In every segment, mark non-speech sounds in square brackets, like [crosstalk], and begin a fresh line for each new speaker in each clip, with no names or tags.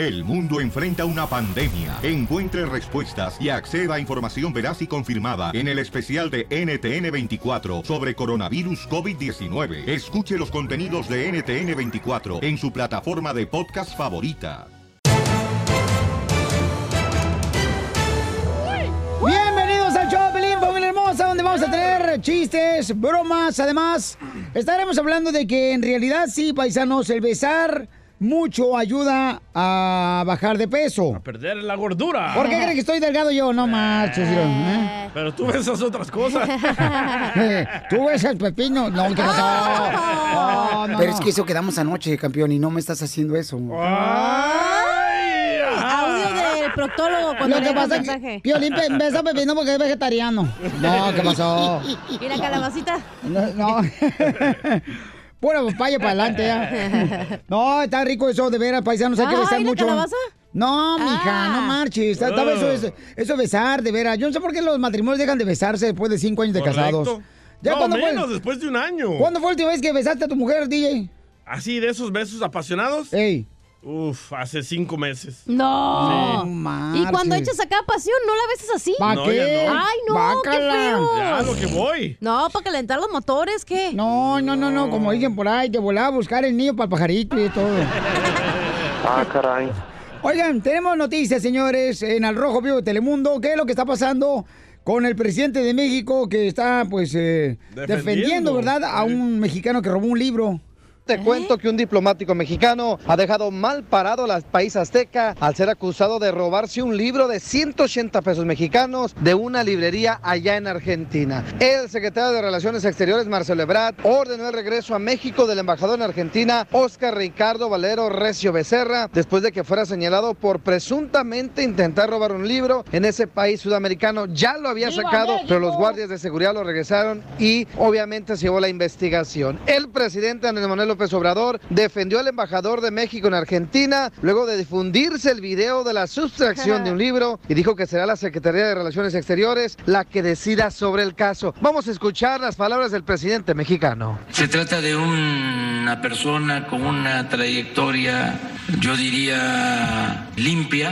El mundo enfrenta una pandemia. Encuentre respuestas y acceda a información veraz y confirmada en el especial de NTN24 sobre coronavirus COVID-19. Escuche los contenidos de NTN24 en su plataforma de podcast favorita.
Bienvenidos al show, familia hermosa, donde vamos a tener chistes, bromas. Además, estaremos hablando de que en realidad sí, paisanos, el besar mucho ayuda a bajar de peso.
Perder la gordura.
¿Por qué creen que estoy delgado yo? No marches, ¿eh?
Pero tú besas otras cosas. [laughs]
Tú besas pepino. No, ¿qué pasó? No,
Pero es que eso quedamos anoche, campeón, y no me estás haciendo eso.
Audio del proctólogo cuando
Lo que pasa es que. Piolín besa pepino porque es vegetariano. No, ¿qué pasó? [laughs]
¿Y la calabacita?
No. no. [laughs] Pura papaya para adelante ya. [laughs] No, está rico eso, de veras, paisanos, hay que besar
¿la
mucho.
calabaza?
No, mija, no marches. Está- está- Eso es, eso es besar, de veras. Yo no sé por qué los matrimonios dejan de besarse después de cinco años de casados.
Correcto.
¿Ya
no,
cuándo fue?
menos, después de un año.
¿Cuándo fue la última vez que besaste a tu mujer, DJ?
¿Así de esos besos apasionados?
Ey.
Uf, hace cinco meses.
No.
Sí.
Y cuando echas acá pasión, ¿no la besas así?
¿Pa' No, qué? ya no.
Ay, no, qué
Bácala.
feo.
Ya, lo que voy.
No, para calentar los motores, ¿qué?
No, no, no, no, como dicen por ahí, te volaba a buscar el niño para el pajarito y todo. [laughs]
Ah, caray.
Oigan, tenemos noticias, señores, en Al Rojo Vivo de Telemundo. ¿Qué es lo que está pasando con el presidente de México que está, pues, eh, defendiendo,
Defendiendo.
¿verdad? A un mexicano que robó un libro.
Te cuento que un diplomático mexicano ha dejado mal parado al país azteca al ser acusado de robarse un libro de 180 pesos mexicanos de una librería allá en Argentina. El secretario de Relaciones Exteriores, Marcelo Ebrard, ordenó el regreso a México del embajador en Argentina, Oscar Ricardo Valero Recio Becerra, después de que fuera señalado por presuntamente intentar robar un libro en ese país sudamericano. Ya lo había
¡Viva
sacado, pero los guardias de seguridad lo regresaron y obviamente se llevó la investigación. El presidente Andrés Manuel López Obrador defendió al embajador de México en Argentina luego de difundirse el video de la sustracción de un [laughs] libro y dijo que será la Secretaría de Relaciones Exteriores la que decida sobre el caso. Vamos a escuchar las palabras del presidente mexicano.
Se trata de una persona con una trayectoria, yo diría, limpia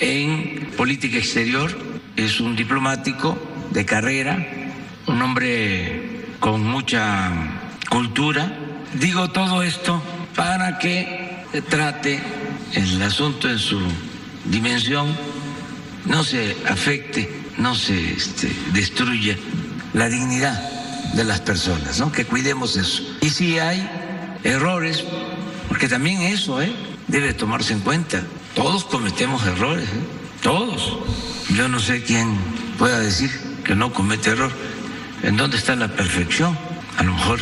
en política exterior. Es un diplomático de carrera, un hombre con mucha cultura. Digo todo esto para que trate el asunto en su dimensión, no se afecte, no se este, destruya la dignidad de las personas, ¿no? Que cuidemos eso. Y si hay errores, porque también eso, ¿eh? Debe tomarse en cuenta. Todos cometemos errores, ¿eh? Todos. Yo no sé quién pueda decir que no comete error. ¿En dónde está la perfección? A lo mejor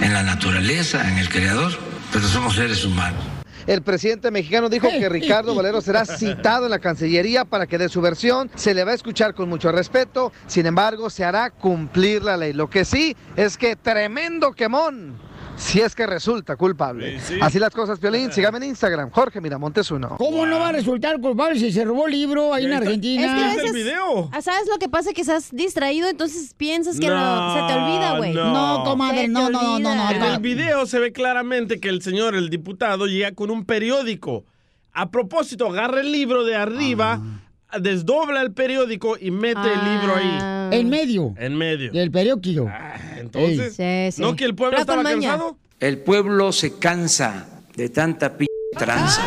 en la naturaleza, en el creador, pero somos seres humanos.
El presidente mexicano dijo que [laughs] Ricardo Valero será citado en la Cancillería para que dé su versión. Se le va a escuchar con mucho respeto. Sin embargo, se hará cumplir la ley. Lo que sí es que tremendo quemón. Si es que resulta culpable. Así las cosas, Piolín. [laughs] Sígame en Instagram, Jorge Miramontes uno.
¿Cómo no va a resultar culpable si se robó el libro ahí en Argentina?
Es que a veces, ah, ¿sabes lo que pasa? Que estás distraído, entonces piensas que lo- se te olvida, güey.
No, comadre,
Se te
no, no, no, no.
En el video se ve claramente que el señor, el diputado, llega con un periódico. A propósito, agarra el libro de arriba, desdobla el periódico y mete el libro ahí.
En medio.
En medio.
del periódico.
Entonces, ¿no que el pueblo estaba cansado?
El pueblo se cansa de tanta p tranza.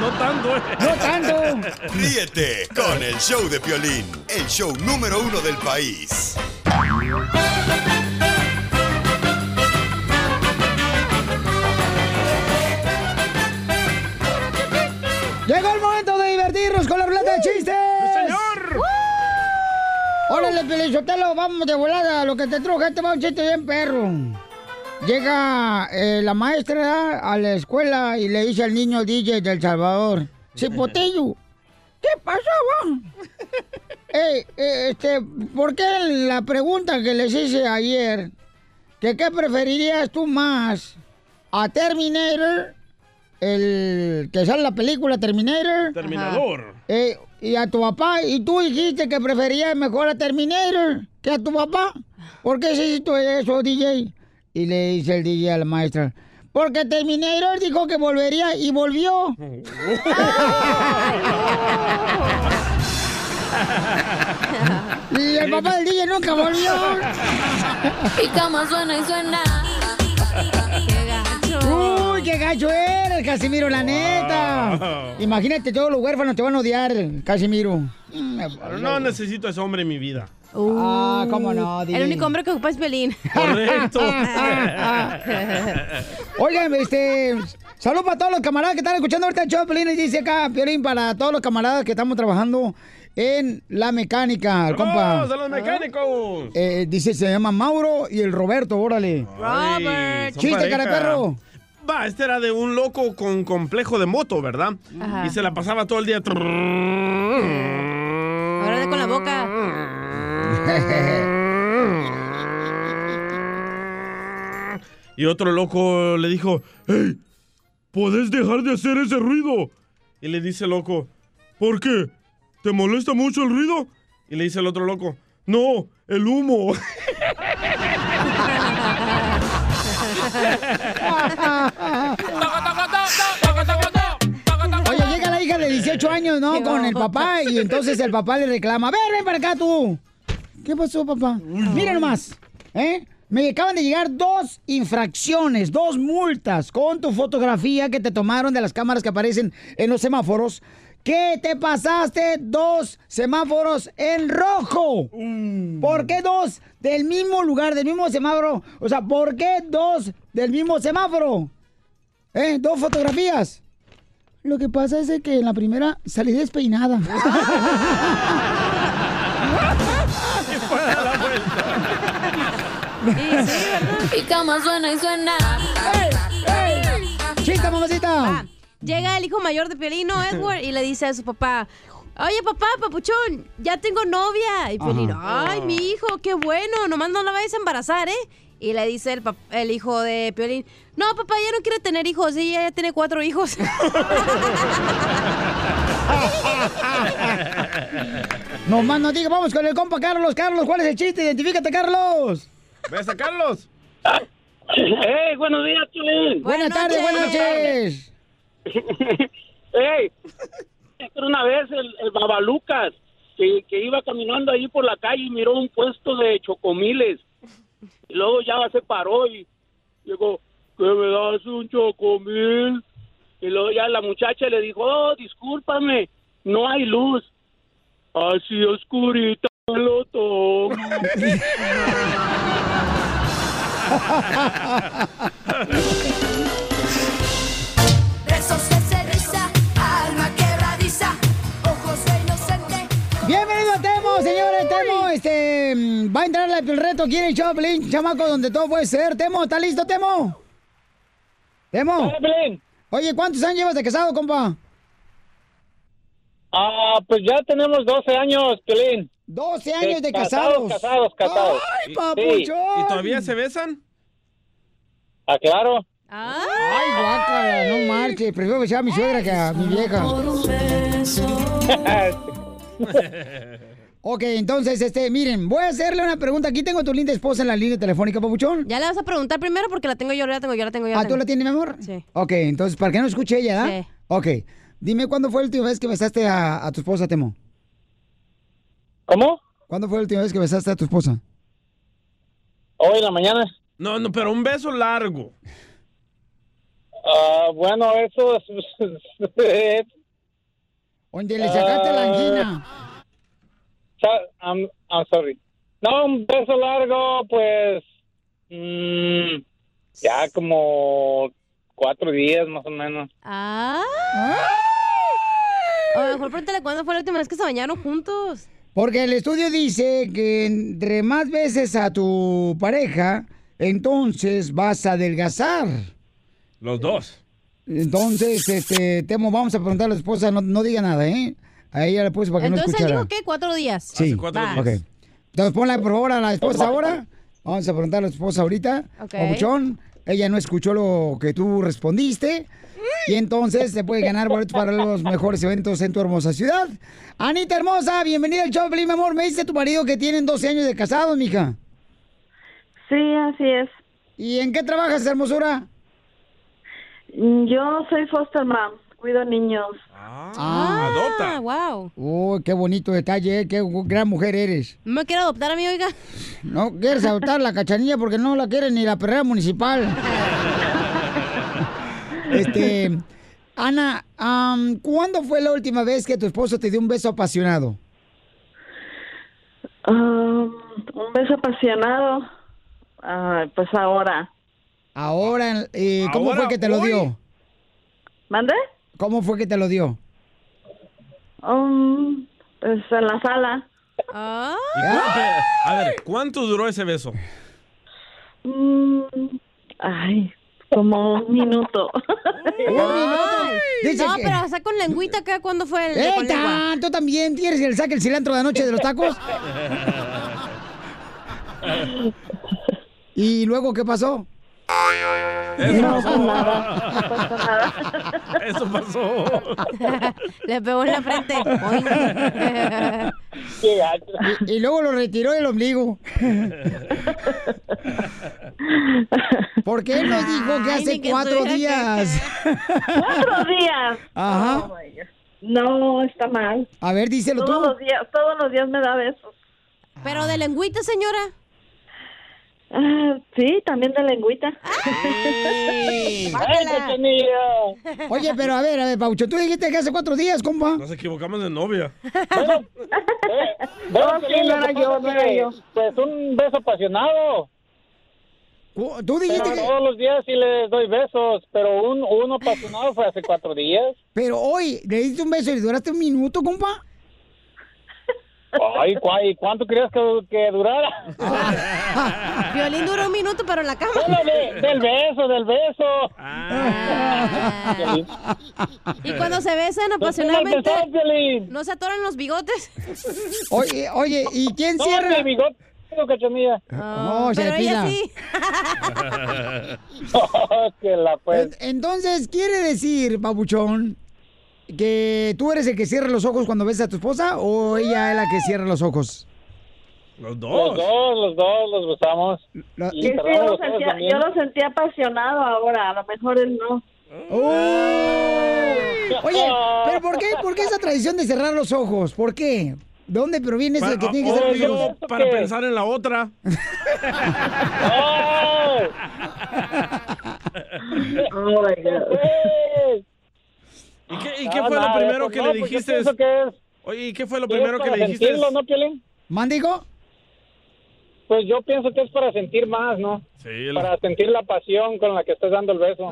No tanto, ¿eh?
No tanto.
Ríete con el show de Piolín, el show número uno del país.
Llegó el momento divertirnos con la ruleta de chistes.
señor!
Órale, Pelizotelo, vamos de volada. Lo que te truje, este va un chiste bien perro. Llega eh, la maestra a la escuela y le dice al niño DJ del Salvador, Cipotillo, ¿qué pasó, vos? [laughs] Ey, eh, este, ¿por qué la pregunta que les hice ayer, que qué preferirías tú más, a Terminator, el que sale la película Terminator?
Terminador.
Eh, y a tu papá, y tú dijiste que preferías mejor a Terminator que a tu papá. ¿Por qué hiciste eso, DJ? Y le dice el DJ a la maestra, Porque Terminator dijo que volvería y volvió. [laughs] [laughs] y el papá del DJ nunca volvió. [laughs]
Y cama suena y suena.
Uy, qué gacho eres, Casimiro, la neta. Imagínate, todos los huérfanos te van a odiar, Casimiro.
Pero no necesito a ese hombre en mi vida.
Ah, cómo no,
El único hombre que ocupa es Pelín.
Correcto. [laughs]
Oigan, este. Saludos para todos los camaradas que están escuchando ahorita el show, Piolín, y dice acá, Piolín, para todos los camaradas que estamos trabajando en la mecánica, el compa.
¡Vamos a los mecánicos!
Eh, dice, se llama Mauro y el Roberto, órale.
Ay, son
Chiste, cara perro.
Este era de un loco con complejo de moto, ¿verdad?
Ajá.
Y se la pasaba todo el día.
Ahora con la boca.
Y otro loco le dijo, ¡Hey! ¿Podés dejar de hacer ese ruido? Y le dice el loco, ¿por qué? ¿Te molesta mucho el ruido? Y le dice el otro loco, no, el humo. [laughs]
18 años, ¿no? Con el papá y entonces el papá le reclama, a ver, ven para acá tú. ¿Qué pasó, papá? Mira nomás, ¿eh? Me acaban de llegar dos infracciones, dos multas con tu fotografía que te tomaron de las cámaras que aparecen en los semáforos. ¿Qué te pasaste dos semáforos en rojo? ¿Por qué dos del mismo lugar, del mismo semáforo? O sea, ¿por qué dos del mismo semáforo? ¿Eh? Dos fotografías. Lo que pasa es que en la primera salí despeinada. [laughs]
Y cama suena y suena.
¡Chista, mamacita!
Llega el hijo mayor de Piolino, Edward, y le dice a su papá, Oye, papá, papuchón, ya tengo novia. Y Piolín,
Ajá.
ay, mi hijo, qué bueno, nomás no la vayas a embarazar, ¿eh? Y le dice el, pap- el hijo de Piolín, no, papá, ya no quiere tener hijos, ella ya tiene cuatro hijos. [laughs]
No más no diga, vamos con el compa Carlos. Carlos, ¿cuál es el chiste? Identifícate, Carlos.
¿Ves a Carlos?
¡Hey, buenos días, Chulín!
Buenas, tardes, buenas noches. [laughs]
¡Hey! Era una vez el, el Babalucas que, que iba caminando ahí por la calle y miró un puesto de chocomiles. Y luego ya se paró y dijo, ¿qué me das un chocomil? Y luego ya la muchacha le dijo, oh, discúlpame, no hay luz. Así oscurita lo tomo.
Besos de cereza, alma quebradiza, ojos de inocente.
Bienvenido a Señores. Temo, este, mm, va a entrar al reto. ¿Quiere el Choplin, chamaco, donde todo puede ser? Temo, ¿está listo, Temo? Temo. Oye, ¿cuántos años llevas de casado, compa?
Ah, pues ya tenemos 12 años, Pelín.
12 años de
casados.
casados.
Casados, casados.
¡Ay, papuchón!
¿Y todavía se besan?
Ah, claro.
Ay, guácala, no marches. Prefiero que sea mi suegra que a mi vieja. [laughs] Ok, entonces, este, miren, voy a hacerle una pregunta. Aquí tengo a tu linda esposa en la línea telefónica, papuchón.
ya le vas a preguntar primero porque la tengo yo, la tengo yo, la tengo yo.
Ah, ¿tú la tienes, mi amor?
Sí.
Ok, entonces, para que no escuche ella, ¿ah?
Sí.
Ok. Dime, ¿cuándo fue la última vez que besaste a, a tu esposa, Temo?
¿Cómo?
¿Cuándo fue la última vez que besaste a tu esposa?
Hoy en la mañana.
No, no, pero un beso largo.
Ah, bueno, eso es... [laughs]
¿Dónde le sacaste la angina?
I'm, I'm sorry. No, un beso largo, pues... mm, ya como cuatro días más o menos.
Ah. A lo mejor pregúntale cuándo fue la última vez que se bañaron juntos.
Porque el estudio dice que entre más veces a tu pareja, entonces vas a adelgazar.
Los dos.
Entonces, este, Temo, vamos a preguntar a la esposa, no, no diga nada, ¿eh? A ella le puse para que no
Entonces él
escuchara.
dijo que cuatro días.
Sí.
Va.
Ok. Entonces ponla por favor a la esposa ahora. Vamos a preguntar a la esposa ahorita.
Ok.
Papuchón, ella no escuchó lo que tú respondiste. Y entonces se puede ganar boletos para los mejores eventos en tu hermosa ciudad. Anita hermosa, bienvenida al show, mi amor. Me dice tu marido que tienen 12 años de casados, mija.
Sí, así es.
¿Y en qué trabajas, hermosura?
Yo soy foster mom, cuido niños.
Ah,
adopta. wow.
Oh, qué bonito detalle, eh, qué gran mujer eres.
¿No me quiere adoptar a mí, oiga?
No quieres adoptar la cachanilla porque no la quiere ni la perrera municipal. [laughs] Este, Ana, ¿cuándo fue la última vez que tu esposo te dio un beso apasionado?
Un beso apasionado. Ah, pues ahora.
Ahora, eh, ¿cómo
Ahora,
fue que te lo dio?
¿Mande?
¿Cómo fue que te lo dio?
Um, pues en la sala.
Ah.
¿Y cuánto- a ver, ¿cuánto duró ese beso?
Mm, ay, como un minuto.
Dice
no,
que-
pero está con lengüita acá. ¿Cuándo fue el
¡Eh,
con
tanto también! ¿Tienes el saque el cilantro de anoche de los tacos? [laughs] ¿Y luego qué pasó?
Eso
No,
pasó.
pues nada, no pasó nada. [laughs]
Eso pasó. [laughs]
Le pegó en la frente. [laughs]
Y, y luego lo retiró del ombligo. Porque él nos dijo que hace
que
cuatro días.
Cuatro días.
Ajá.
Oh, no, está mal.
A ver, díselo
todos
tú.
Los días, todos los días me da besos.
Pero de lengüita, señora.
Ah, sí, también de lengüita. [laughs]
Oye, pero a ver, a ver, Paucho, tú dijiste que hace cuatro días, compa.
Nos equivocamos de novia.
Bueno, [laughs]
sí, no era yo, no era yo.
Pues un beso apasionado.
Tú dijiste
Pero
que-
todos los días sí les doy besos, pero un, uno apasionado fue hace cuatro días.
Pero hoy, le diste un beso y le duraste un minuto, compa.
Ay, ¿cu- y ¿cuánto creías que, que durara? [laughs]
Violín duró un minuto, pero en la cama.
Bueno, de- del beso, del beso.
Y cuando se besan apasionadamente, ¿no se atoran los bigotes? [laughs]
Oye, oye, ¿y quién
No,
cierra?
mi bigote.
Oh, se
pero ella sí. [laughs]
que la pues.
En- Entonces, quiere decir, babuchón, que tú eres el que cierra los ojos cuando ves a tu esposa o ella es la que cierra los ojos?
Los
Los dos, los dos los besamos. Y
Sí, yo, lo sentía, yo lo sentía apasionado ahora, a lo mejor él no. [laughs]
Oye, pero ¿por qué, ¿por qué esa tradición de cerrar los ojos? ¿Por qué? ¿De dónde proviene eso de que tiene que cerrar los ojos?
para pensar en la otra. [laughs]
Oh, my God.
¿Y qué, y
No,
qué fue lo primero
pues
que
no,
le
pues yo
dijiste?
pienso que es-
Oye, ¿y qué fue lo
que es
primero que le dijiste?
sentirlo, ¿no, Piolín?
¿Mándigo?
Pues yo pienso que es para sentir más, ¿no?
Sí,
Para sentir la pasión con la que estás dando el beso.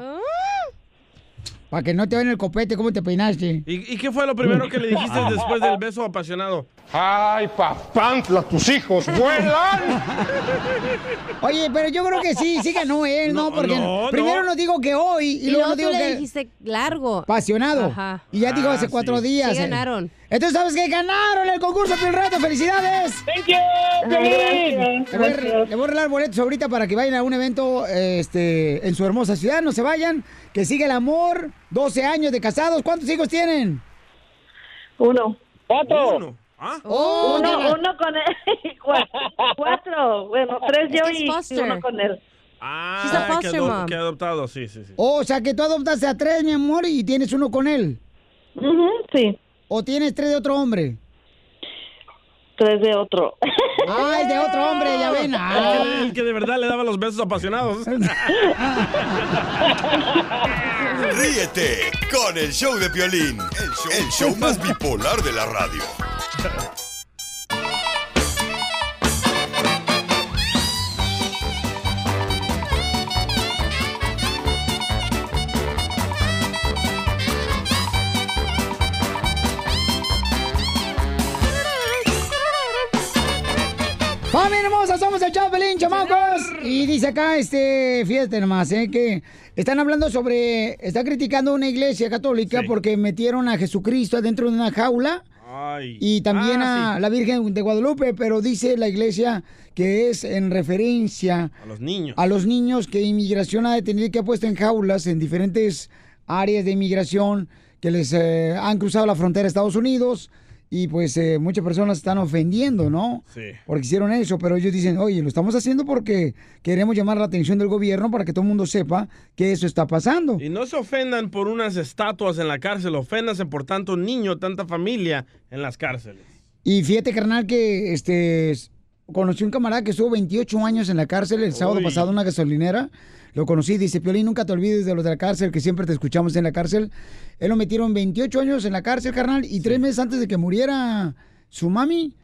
Para que no te vean el copete, ¿cómo te peinaste?
¿Y, y qué fue lo primero que le [laughs] dijiste después del beso apasionado?
¡Ay, papantla, tus hijos vuelan! [laughs]
Oye, pero yo creo que sí, sí ganó él, ¿no?
No,
Porque
no,
primero
no.
nos digo que hoy y,
Y
luego
luego
nos
tú
digo
le
que
dijiste largo.
apasionado.
Ajá.
Y ya digo
Ah,
hace cuatro
sí.
días.
Sí
eh. Entonces, ¿sabes qué? ¡Ganaron el concurso Piel Reto! ¡Felicidades!
¡Thank you!
Gracias,
Le voy, a,
gracias.
le voy a regalar boletos ahorita para que vayan a un evento este, en su hermosa ciudad. No se vayan. Que siga el amor. 12 años de casados. ¿Cuántos hijos tienen?
Uno.
¡Cuatro!
Uno. ¿Ah?
Oh,
uno,
ya la-
uno con él. [laughs] Cua- Cuatro. Bueno, tres yo
Es que es
y, uno con él.
Ah, que, que adoptado, sí, sí, sí.
O sea, que tú adoptaste a tres, mi amor, y tienes uno con él.
Ujú, sí,
¿O tienes tres de otro hombre?
tres de otro.
¡Ay, de otro hombre! Ya ven.
El, que,
Ah.
el que de verdad le daba los besos apasionados. [laughs]
Ríete con el show de Piolín, el show, el show más bipolar de la radio.
Hermosa! Somos el Chapelín, chamacos. Y dice acá, este, fíjate nomás, ¿eh? Que están hablando sobre, está criticando una iglesia católica porque metieron a Jesucristo dentro de una jaula
Ay.
y también
Ah,
a
sí.
la Virgen de Guadalupe, pero dice la iglesia que es en referencia
A los niños.
a los niños que inmigración ha detenido y que ha puesto en jaulas en diferentes áreas de inmigración que les eh, han cruzado la frontera a Estados Unidos y pues eh, muchas personas están ofendiendo, ¿no?
Sí.
Porque hicieron eso, pero ellos dicen, oye, lo estamos haciendo porque queremos llamar la atención del gobierno para que todo el mundo sepa que eso está pasando.
Y no se ofendan por unas estatuas en la cárcel, oféndanse por tanto niño, tanta familia en las cárceles.
Y fíjate, carnal, que este conocí un camarada que estuvo 28 años en la cárcel el sábado
Uy.
pasado en una gasolinera. Lo conocí, dice, Piolín, nunca te olvides de los de la cárcel, que siempre te escuchamos en la cárcel. Él lo metieron 28 años en la cárcel, carnal, y tres meses antes de que muriera su mami,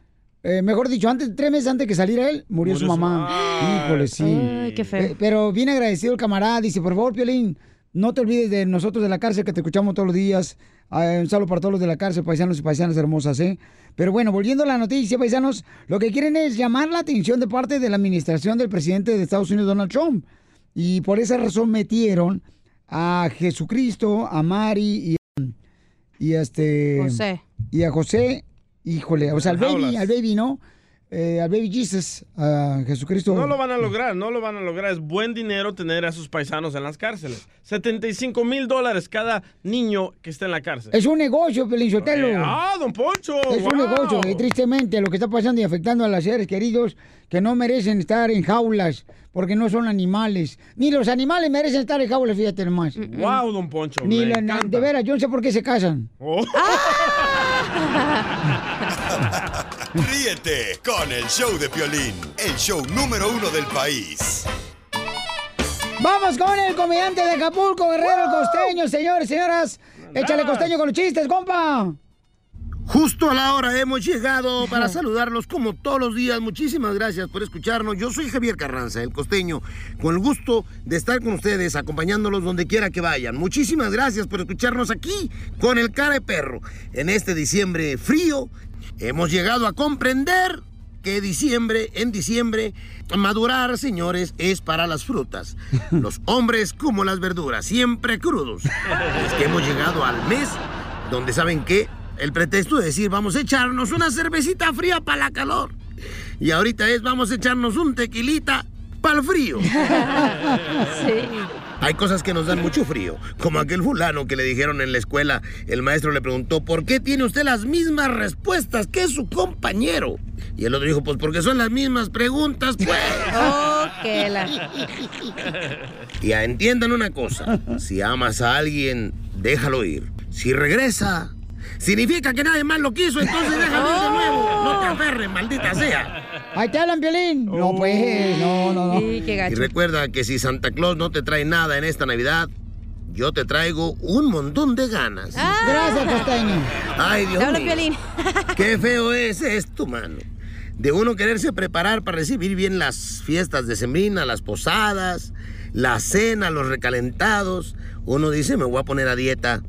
eh, mejor dicho, antes, tres meses antes de que saliera él, murió,
Murió
su mamá.
Ay.
Híjole, sí.
Ay, qué feo.
Eh, pero bien agradecido el camarada, dice, por favor, Piolín, no te olvides de nosotros de la cárcel, que te escuchamos todos los días. Ah, un saludo para todos los de la cárcel, paisanos y paisanas hermosas, ¿eh? Pero bueno, volviendo a la noticia, paisanos, lo que quieren es llamar la atención de parte de la administración del presidente de Estados Unidos, Donald Trump. Y por esa razón metieron a Jesucristo, a Mari y, y a este...
José.
Y a José, híjole, o sea, al baby, al baby, ¿no? Eh, al baby Jesus, a Jesucristo.
No lo van a lograr, no lo van a lograr. Es buen dinero tener a sus paisanos en las cárceles. 75 mil dólares cada niño que está en la cárcel.
Es un negocio, Pelín Sotelo.
Eh, ah, don Poncho.
Es un negocio, y tristemente lo que está pasando y afectando a los seres queridos que no merecen estar en jaulas porque no son animales. Ni los animales merecen estar en jaulas, fíjate nomás.
Wow, don Poncho.
Ni
me
la-
encanta.
de veras, yo no sé por qué se casan.
Oh. [laughs] [laughs]
Ríete con el show de Piolín, el show número uno del país.
Vamos con el comediante de Acapulco, Guerrero Costeño, señores, señoras. Échale costeño con los chistes, compa.
Justo a la hora hemos llegado para saludarlos como todos los días. Muchísimas gracias por escucharnos. Yo soy Javier Carranza, el costeño, con el gusto de estar con ustedes, acompañándolos donde quiera que vayan. Muchísimas gracias por escucharnos aquí con el cara de perro. En este diciembre frío, hemos llegado a comprender que diciembre, en diciembre, madurar, señores, es para las frutas. [laughs] Los hombres como las verduras, siempre crudos. Es que hemos llegado al mes donde saben que el pretexto de decir vamos a echarnos una cervecita fría para la calor. Y ahorita es vamos a echarnos un tequilita para el frío. [laughs] Hay cosas que nos dan mucho frío, como aquel fulano que le dijeron en la escuela, el maestro le preguntó, ¿por qué tiene usted las mismas respuestas que su compañero? Y el otro dijo, pues porque son las mismas preguntas, pues. [laughs]
Oh, la...
Y entiendan una cosa, si amas a alguien, déjalo ir. Si regresa, significa que nadie más lo quiso, entonces déjalo ir de nuevo. No te aferres, maldita sea.
Ahí te hablan, Violín. No, pues, no, no, no.
Sí, qué
Y recuerda que si Santa Claus no te trae nada en esta Navidad, yo te traigo un montón de ganas.
Gracias, costeño.
Ay, Dios mío.
Piolín. [laughs]
Qué feo es esto, mano. De uno quererse preparar para recibir bien las fiestas de sembrina, las posadas, la cena, los recalentados. Uno dice, me voy a poner a dieta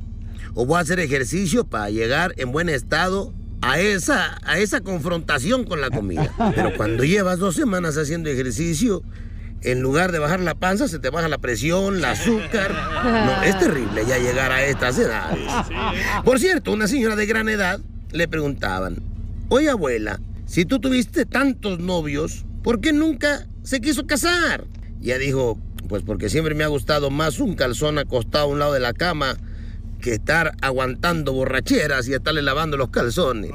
o voy a hacer ejercicio para llegar en buen estado a esa, a esa confrontación con la comida. [laughs] Pero cuando llevas dos semanas haciendo ejercicio, en lugar de bajar la panza, se te baja la presión, el azúcar. No, es terrible ya llegar a estas edades. Por cierto, una señora de gran edad le preguntaban, oye abuela, si tú tuviste tantos novios, ¿por qué nunca se quiso casar? Y ella dijo, pues porque siempre me ha gustado más un calzón acostado a un lado de la cama que estar aguantando borracheras y estarle lavando los calzones.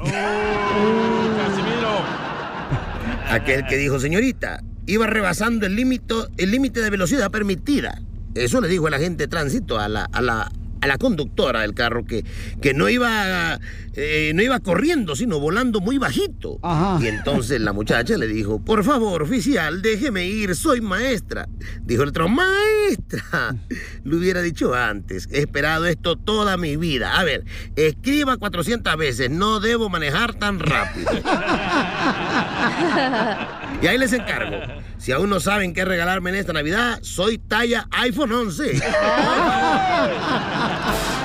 Aquel que dijo, señorita, iba rebasando el límite el límite de velocidad permitida. Eso le dijo el agente de tránsito a la, a la, a la conductora del carro que, que no, iba, eh, no iba corriendo, sino volando muy bajito. Y entonces la muchacha le dijo, por favor, oficial, déjeme ir, soy maestra. Dijo el otro, maestra. [laughs] Lo hubiera dicho antes, he esperado esto toda mi vida. A ver, escriba 400 veces, no debo manejar tan rápido. [laughs] Y ahí les encargo. Si aún no saben qué regalarme en esta Navidad, soy talla iPhone 11. [laughs]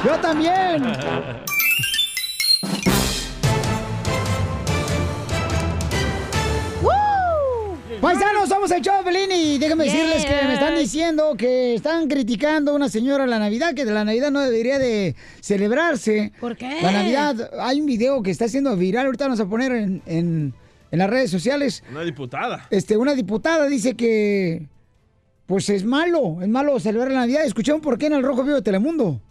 Yo también. Paisanos, somos el show, y déjenme
Yeah.
decirles que me están diciendo que están criticando a una señora la Navidad, que la Navidad no debería de celebrarse.
¿Por qué?
La Navidad, hay un video que está haciendo viral, ahorita vamos a poner en, en- en las redes sociales.
Una diputada.
Este, una diputada dice que, pues es malo, es malo celebrar la Navidad. Escucharon por qué en el Rojo Vivo de Telemundo.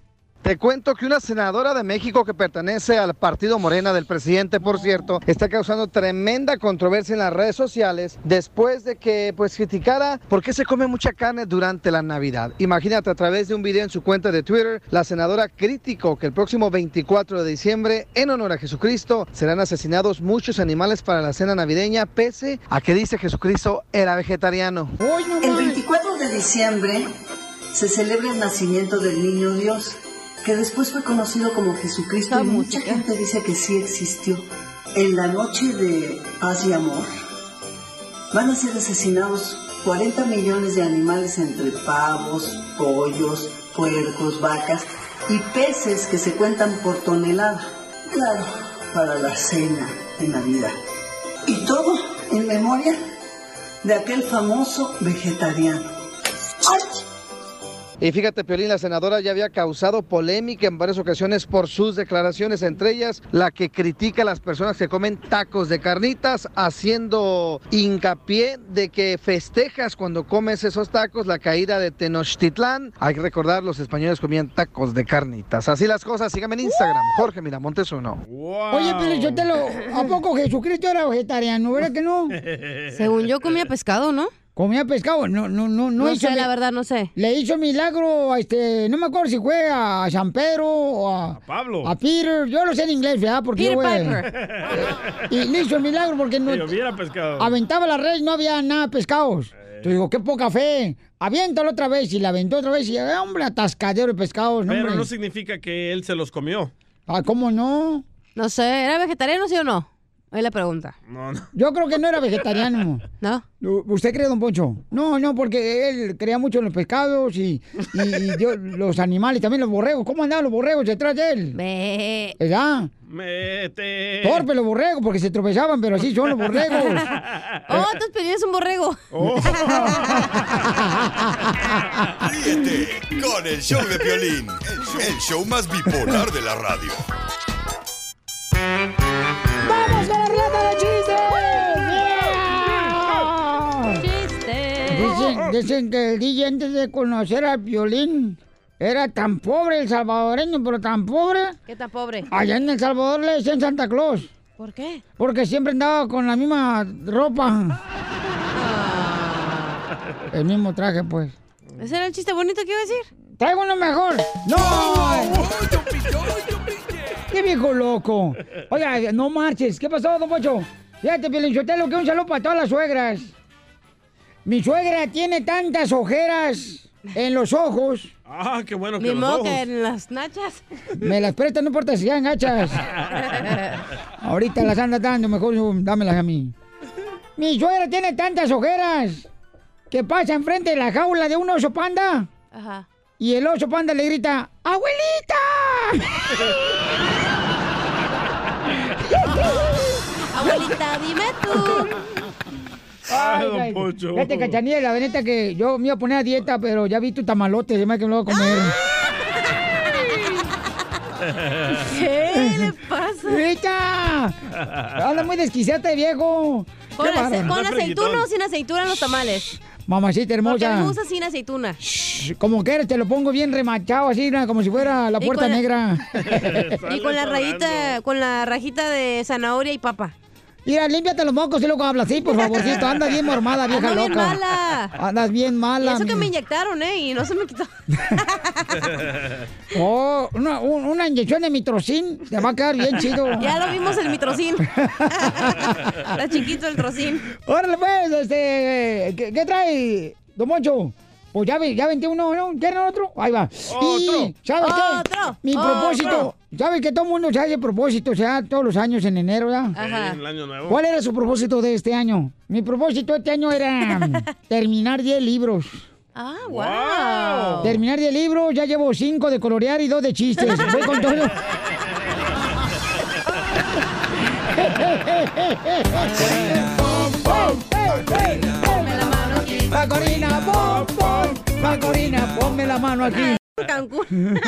Te cuento que una senadora de México que pertenece al partido Morena del presidente, por cierto, está causando tremenda controversia en las redes sociales después de que pues criticara por qué se come mucha carne durante la Navidad. Imagínate a través de un video en su cuenta de Twitter, la senadora criticó que el próximo 24 de diciembre, en honor a Jesucristo, serán asesinados muchos animales para la cena navideña, pese a que dice Jesucristo era vegetariano.
El 24 de diciembre se celebra el nacimiento del niño Dios, que después fue conocido como Jesucristo y mucha gente dice que sí existió. En la noche de paz y amor van a ser asesinados 40 millones de animales entre pavos, pollos, puercos, vacas y peces que se cuentan por tonelada. Claro, para la cena de Navidad. Y todo en memoria de aquel famoso vegetariano.
Y fíjate, Piolín, la senadora ya había causado polémica en varias ocasiones por sus declaraciones, entre ellas la que critica a las personas que comen tacos de carnitas, haciendo hincapié de que festejas cuando comes esos tacos la caída de Tenochtitlán. Hay que recordar, los españoles comían tacos de carnitas. Así las cosas, síganme en Instagram, Jorge Miramontes uno.
Oye, Pelichotelo, ¿a poco Jesucristo era vegetariano? ¿Verdad que no?
Según yo comía pescado, ¿no?
Comía pescado, no, no, no, no,
No
hizo
sé,
mi-
la verdad, no sé.
Le hizo milagro, a este, no me acuerdo si fue a San Pedro o a,
Pablo.
a Peter, yo lo sé en inglés, ¿verdad? Porque
Peter
yo,
Piper. [laughs]
Y le hizo milagro porque no,
Si hubiera pescado.
aventaba la red y no había nada de pescados. Te digo, qué poca fe. Aviéntalo otra vez y la aventó otra vez y, eh, hombre, atascadero de pescados. No,
Pero
hombre.
no significa que él se los comió.
Ah, ¿cómo no?
No sé, ¿era vegetariano, sí o no? Ahí la pregunta.
No, no.
Yo creo que no era vegetariano. [laughs]
¿No?
¿Usted cree, don Poncho? No, no, porque él creía mucho en los pescados y, y- y yo- los animales, también los borregos. ¿Cómo andaban los borregos detrás de él? ¿Verdad?
Mete.
Torpe los borregos, porque se tropezaban, pero así son los borregos. [laughs]
Oh, Piolín es un borrego. [laughs]
Ríete con el show de show, el show más bipolar de la radio.
Dicen, dicen que el DJ antes de conocer al violín era tan pobre el salvadoreño, pero tan pobre.
¿Qué tan pobre?
Allá en El Salvador le decían Santa Claus.
¿Por qué?
Porque siempre andaba con la misma ropa. El mismo traje, pues.
¿Ese era el chiste bonito que iba a decir?
Traigo uno mejor. ¡No! ¡Qué viejo loco! Oiga, no marches. ¿Qué pasó, don Pocho? Fíjate, Pielinchotelo, que un saludo para todas las suegras. Mi suegra tiene tantas ojeras en los ojos.
Ah, qué bueno que
Ni
los
modo
ojos.
que en las nachas. [laughs]
Me las presta, no importa si sean gachas. [laughs] Ahorita las anda dando, mejor dámelas a mí. Mi suegra tiene tantas ojeras que pasa enfrente de la jaula de un oso panda
Ajá.
y el oso panda le grita, ¡Abuelita! [laughs]
Abuelita, dime tú.
Ay,
don.
Fíjate, cachanilla, la neta que yo me iba a poner a dieta, pero ya vi tu tamalote, se me que me lo voy a comer. [laughs]
¿Qué le pasa?
¡Rita! Anda muy desquiciata de viejo.
¿Con,
Qué
ace- con aceituna o sin aceituna en los tamales?
Mamacita
Porque
hermosa.
me gusta sin aceituna.
Como quieres, te lo pongo bien remachado así, ¿no? como si fuera la
Y
puerta negra. [laughs]
Y con la rayita, con la rajita de zanahoria y papa.
Mira, límpiate los mocos y luego habla así, por favorcito. [laughs] Andas bien mormada, vieja
Ando bien
loca.
mala.
Andas bien
Y
mala.
eso que me inyectaron, ¿eh? Y no se me quitó. [laughs]
Oh, una, un- una inyección de mitrocin te va a quedar bien chido. [laughs]
Ya lo vimos el mitrocin. Está chiquito el trocín.
Órale, pues, este. ¿Qué, qué trae, Don Moncho? Pues ya, ya 21, ¿no? ¿Quieren otro? Ahí va. Y, ¿sabes qué?
Otro,
Mi
otro.
propósito. ¿Sabes que todo el mundo se hace propósito? O sea, todos los años en enero, ¿verdad?
Ajá.
En el año nuevo.
¿Cuál era su propósito de este año? Mi propósito este año era [laughs] terminar 10 libros.
Ah, wow.
Terminar 10 libros, ya llevo 5 de colorear y 2 de chistes. [laughs] Voy con todo. Macorina, pom, pom. Macorina, ponme la mano aquí. [laughs]
Cancún. [laughs]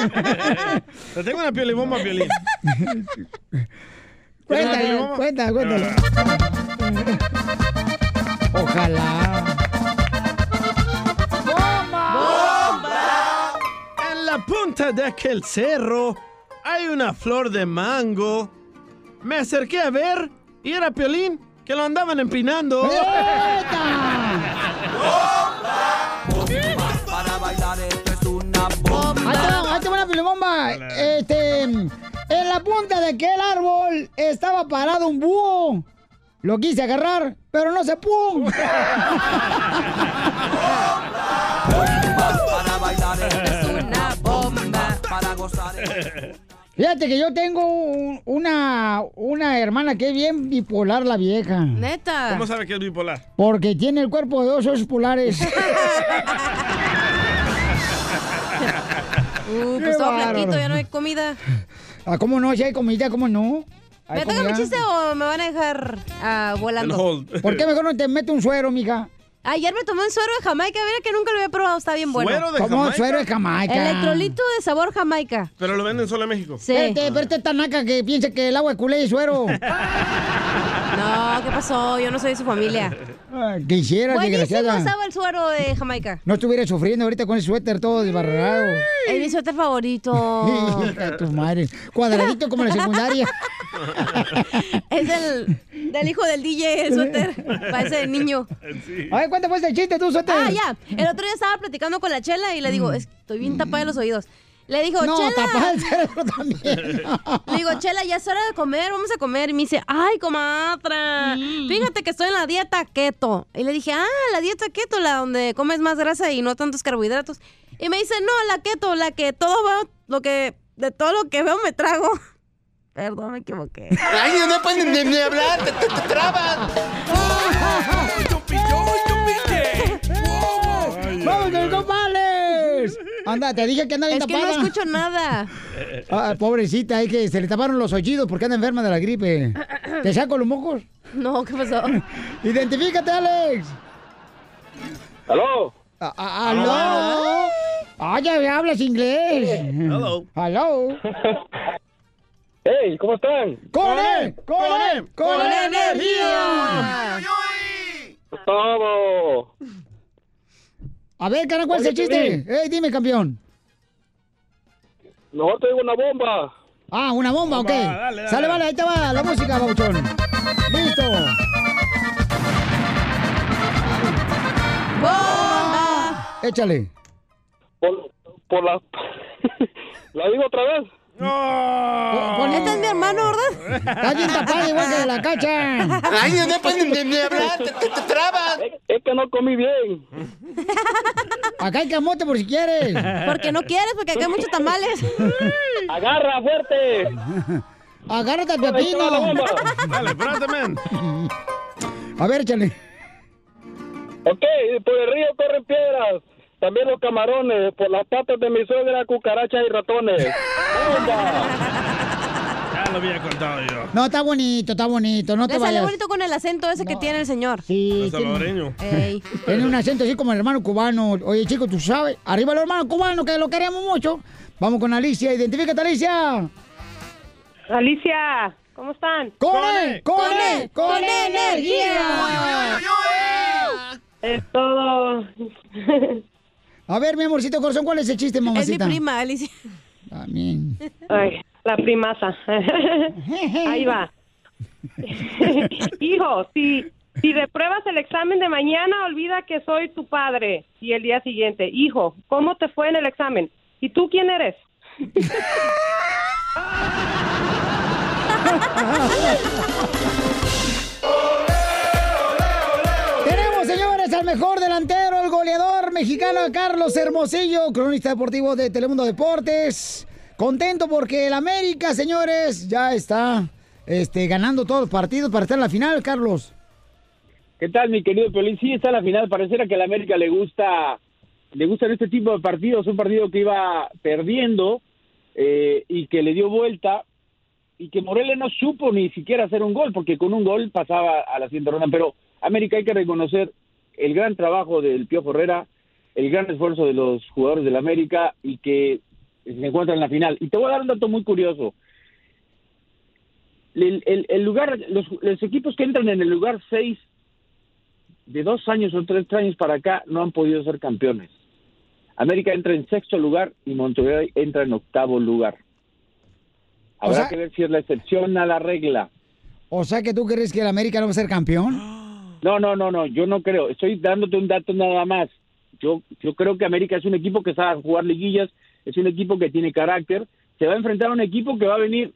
Te tengo una piel y bomba, Piolín. [laughs]
Cuéntale, cuéntale, cuéntale. Ojalá.
En la punta de aquel cerro hay una flor de mango. Me acerqué a ver y era Piolín que lo andaban empinando.
Para
Este, en la punta de aquel árbol estaba parado un búho. Lo quise agarrar, pero no se pudo. [laughs] [laughs]
Para bailar esto es una bomba. Para gozar.
Fíjate que yo tengo un- una, una hermana que es bien bipolar la vieja.
Neta.
¿Cómo sabe que es bipolar?
Porque tiene el cuerpo de dos osos polares. [laughs]
Uh, pues todo flaquito, ya no hay comida.
ah, ¿Cómo no? Si hay comida, ¿cómo no?
¿Me toca mi chiste o me van a dejar ah, volando?
¿Por qué mejor no te mete un suero, mija?
Ayer me tomé un suero de Jamaica, mira que nunca lo había probado, está bien bueno.
¿Suero de
¿Cómo
Jamaica?
suero de Jamaica?
Electrolito de sabor Jamaica.
Pero lo venden solo en México.
Sí.
Espérate, este tanaca que piensa que el agua es culé y suero. [laughs]
No, ¿qué pasó? Yo no soy de su familia.
Ay, Quisiera,
Buenísimo
desgraciada.
estaba el suero de Jamaica.
No estuviera sufriendo ahorita con ese suéter todo desbarrado.
Es mi suéter favorito. [laughs]
Hija de tu madre. Cuadradito como la secundaria. [laughs]
es del, del hijo del DJ el suéter. Parece de niño.
A ver, cuéntame este chiste tú, suéter.
Ah, ya. El otro día estaba platicando con la chela y le digo, "Es- estoy bien tapada de los oídos. Le digo,
Mm. No,
chela.
tapada el cerebro también. [laughs]
Le digo, chela, ya es hora de comer, vamos a comer. Y me dice, ay, comadra,
Mm.
fíjate que estoy en la dieta keto. Y le dije, ah, la dieta keto, la donde comes más grasa y no tantos carbohidratos. Y me dice, no, la keto, la que todo veo, lo que, de todo lo que veo me trago. [laughs] Perdón, me equivoqué.
Ay, no pueden ni, ni hablar, te, te, te trabas. [laughs]
Anda, te dije que anda bien
Es que no
tapada.
escucho nada. [laughs]
Ah, pobrecita, es que se le taparon los oídos porque anda enferma de la gripe. [clears throat] ¿Te saco los mocos?
No, ¿qué pasó? [laughs]
Identifícate, Alex.
¿Aló?
Ah, ah, ¿Aló? Ah, ya hablas inglés.
Hello.
¿Aló? [laughs]
Hey, ¿cómo están?
¡Con él! ¡Con él! ¡Con energía!
Todo.
A ver, cara, ¿cuál es el chiste? ¡Ey, dime, campeón!
No tengo una bomba.
Ah, una bomba, ok.
Bomba, dale, dale.
Sale, vale, ahí te va la música, babuchón. Listo.
¡Bomba!
Échale.
Por, por la... [laughs] ¿La digo otra vez?
Pon-
Este es mi hermano, ¿verdad?
Está bien tapado igual que la cacha.
Ay, no pueden ni, [laughs] hablar, te, te, te trabas.
Es, es que no comí bien.
Acá hay camote por si quieres.
Porque no quieres, porque acá hay muchos tamales. [laughs]
Agarra fuerte.
Agárrate al
te
pepino.
Dale, espérate, man.
A ver, échale.
Ok, por el río corren piedras. También los camarones. Por las patas de mi suegra, cucarachas y ratones.
Ya lo había contado yo.
No, está bonito, está bonito. No te
Le sale
vayas.
bonito con el acento ese que tiene el señor.
Sí,
Es salvadoreño.
Ey. [laughs]
Tiene un acento así como el hermano cubano. Oye, chico, tú sabes. Arriba el hermano cubano, que lo queremos mucho. Vamos con Alicia. Identifícate, Alicia.
Alicia, ¿cómo están?
¡Con él! ¡Con él! ¡Con energía!
Es todo. [laughs]
A ver, mi amorcito corazón, ¿cuál es el chiste,
Es mi
mamacita?
prima, Alicia.
También.
Ay, la primaza. [laughs] Ahí va. [laughs] Hijo, si, si repruebas el examen de mañana, olvida que soy tu padre. Y el día siguiente, hijo, ¿cómo te fue en el examen? ¿Y tú quién eres? [laughs]
al mejor delantero, el goleador mexicano Carlos Hermosillo, cronista deportivo de Telemundo Deportes. Contento porque el América, señores, ya está este, ganando todos los partidos para estar en la final, Carlos.
¿Qué tal, mi querido Piolín? Sí, está en la final. Pareciera que a la América le gusta, le gustan este tipo de partidos. Un partido que iba perdiendo eh, y que le dio vuelta y que Morelia no supo ni siquiera hacer un gol, porque con un gol pasaba a la siguiente ronda. Pero América hay que reconocer el gran trabajo del Piojo Herrera, el gran esfuerzo de los jugadores del América y que se encuentran en la final. Y te voy a dar un dato muy curioso. El, el- el lugar, los, los equipos que entran en el lugar 6 de dos años o tres años para acá no han podido ser campeones. América entra en sexto lugar y Monterrey entra en octavo lugar. Habrá
sea-
que ver si es la excepción a la regla.
O sea que tú crees que el América no va a ser campeón.
No, no, no, no, yo no creo. Estoy dándote un dato nada más. Yo, yo creo que América es un equipo que sabe jugar liguillas, es un equipo que tiene carácter. Se va a enfrentar a un equipo que va a venir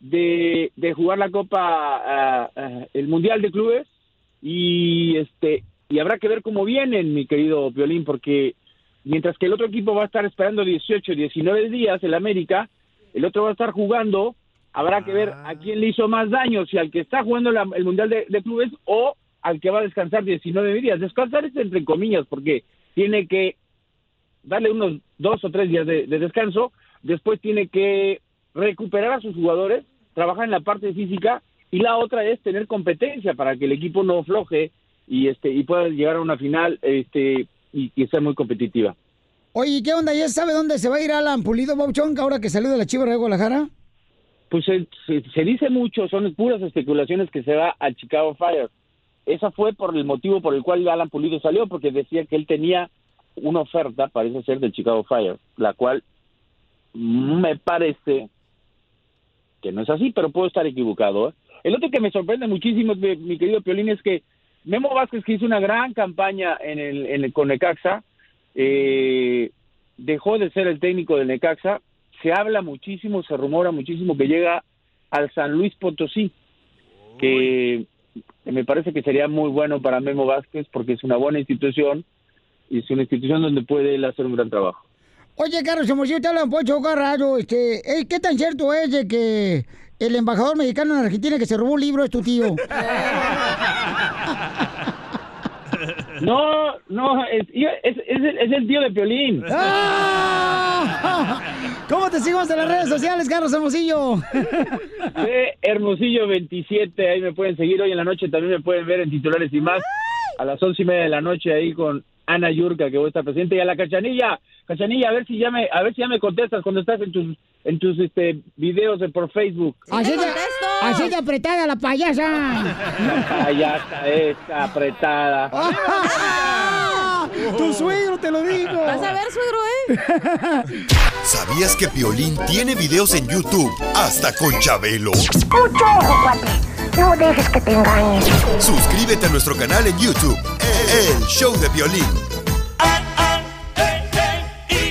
de, de jugar la Copa, ah, ah, el Mundial de Clubes y este y habrá que ver cómo vienen, mi querido Violín, porque mientras que el otro equipo va a estar esperando 18, 19 días, el América, el otro va a estar jugando, habrá que ver a quién le hizo más daño, si al que está jugando la- el Mundial de, de Clubes o al que va a descansar 19 días. Descansar es entre comillas, porque tiene que darle unos dos o tres días de, de descanso, después tiene que recuperar a sus jugadores, trabajar en la parte física y la otra es tener competencia para que el equipo no floje y este y pueda llegar a una final este y que sea muy competitiva.
Oye, ¿qué onda? ¿Ya sabe dónde se va a ir Alan Pulido Bauchón ahora que salió de la Chivas de Guadalajara?
Pues se, se- se dice mucho, son puras especulaciones que se va al Chicago Fire. Esa fue por el motivo por el cual Alan Pulido salió, porque decía que él tenía una oferta, parece ser, del Chicago Fire, la cual me parece que no es así, pero puedo estar equivocado. ¿eh? El otro que me sorprende muchísimo, mi querido Piolín, es que Memo Vázquez, que hizo una gran campaña en el, en el, con Necaxa, eh, dejó de ser el técnico del Necaxa. Se habla muchísimo, se rumora muchísimo que llega al San Luis Potosí, que me parece que sería muy bueno para Memo Vázquez porque es una buena institución y es una institución donde puede él hacer un gran trabajo.
Oye, Carlos, como si te hablan Pocho Carraro, este, ¿qué tan cierto es de que el embajador mexicano en Argentina que se robó un libro es tu tío? [laughs]
No, no, es, es, es el, es el tío de Piolín. [laughs]
¡Ah! ¿Cómo te seguimos en las redes sociales, Carlos Hermosillo?
C. Hermosillo 27, ahí me pueden seguir. Hoy en la noche también me pueden ver en titulares y más. A las once y media de la noche ahí con Ana Yurka, que voy a estar presente. Y a la Cachanilla, Cachanilla, a ver si ya me, a ver si ya me contestas cuando estás en tus, en tus este, videos de por Facebook.
Así de, así de apretada la payasa. [laughs]
Ya está, está apretada. [laughs] [laughs]
Tu suegro te lo digo.
Vas a ver, suegro, ¿eh?
¿Sabías que Piolín tiene videos en YouTube hasta con Chabelo?
Mucho ojo, cuate. No dejes que te engañes.
Suscríbete a nuestro canal en YouTube, El Show de Piolín.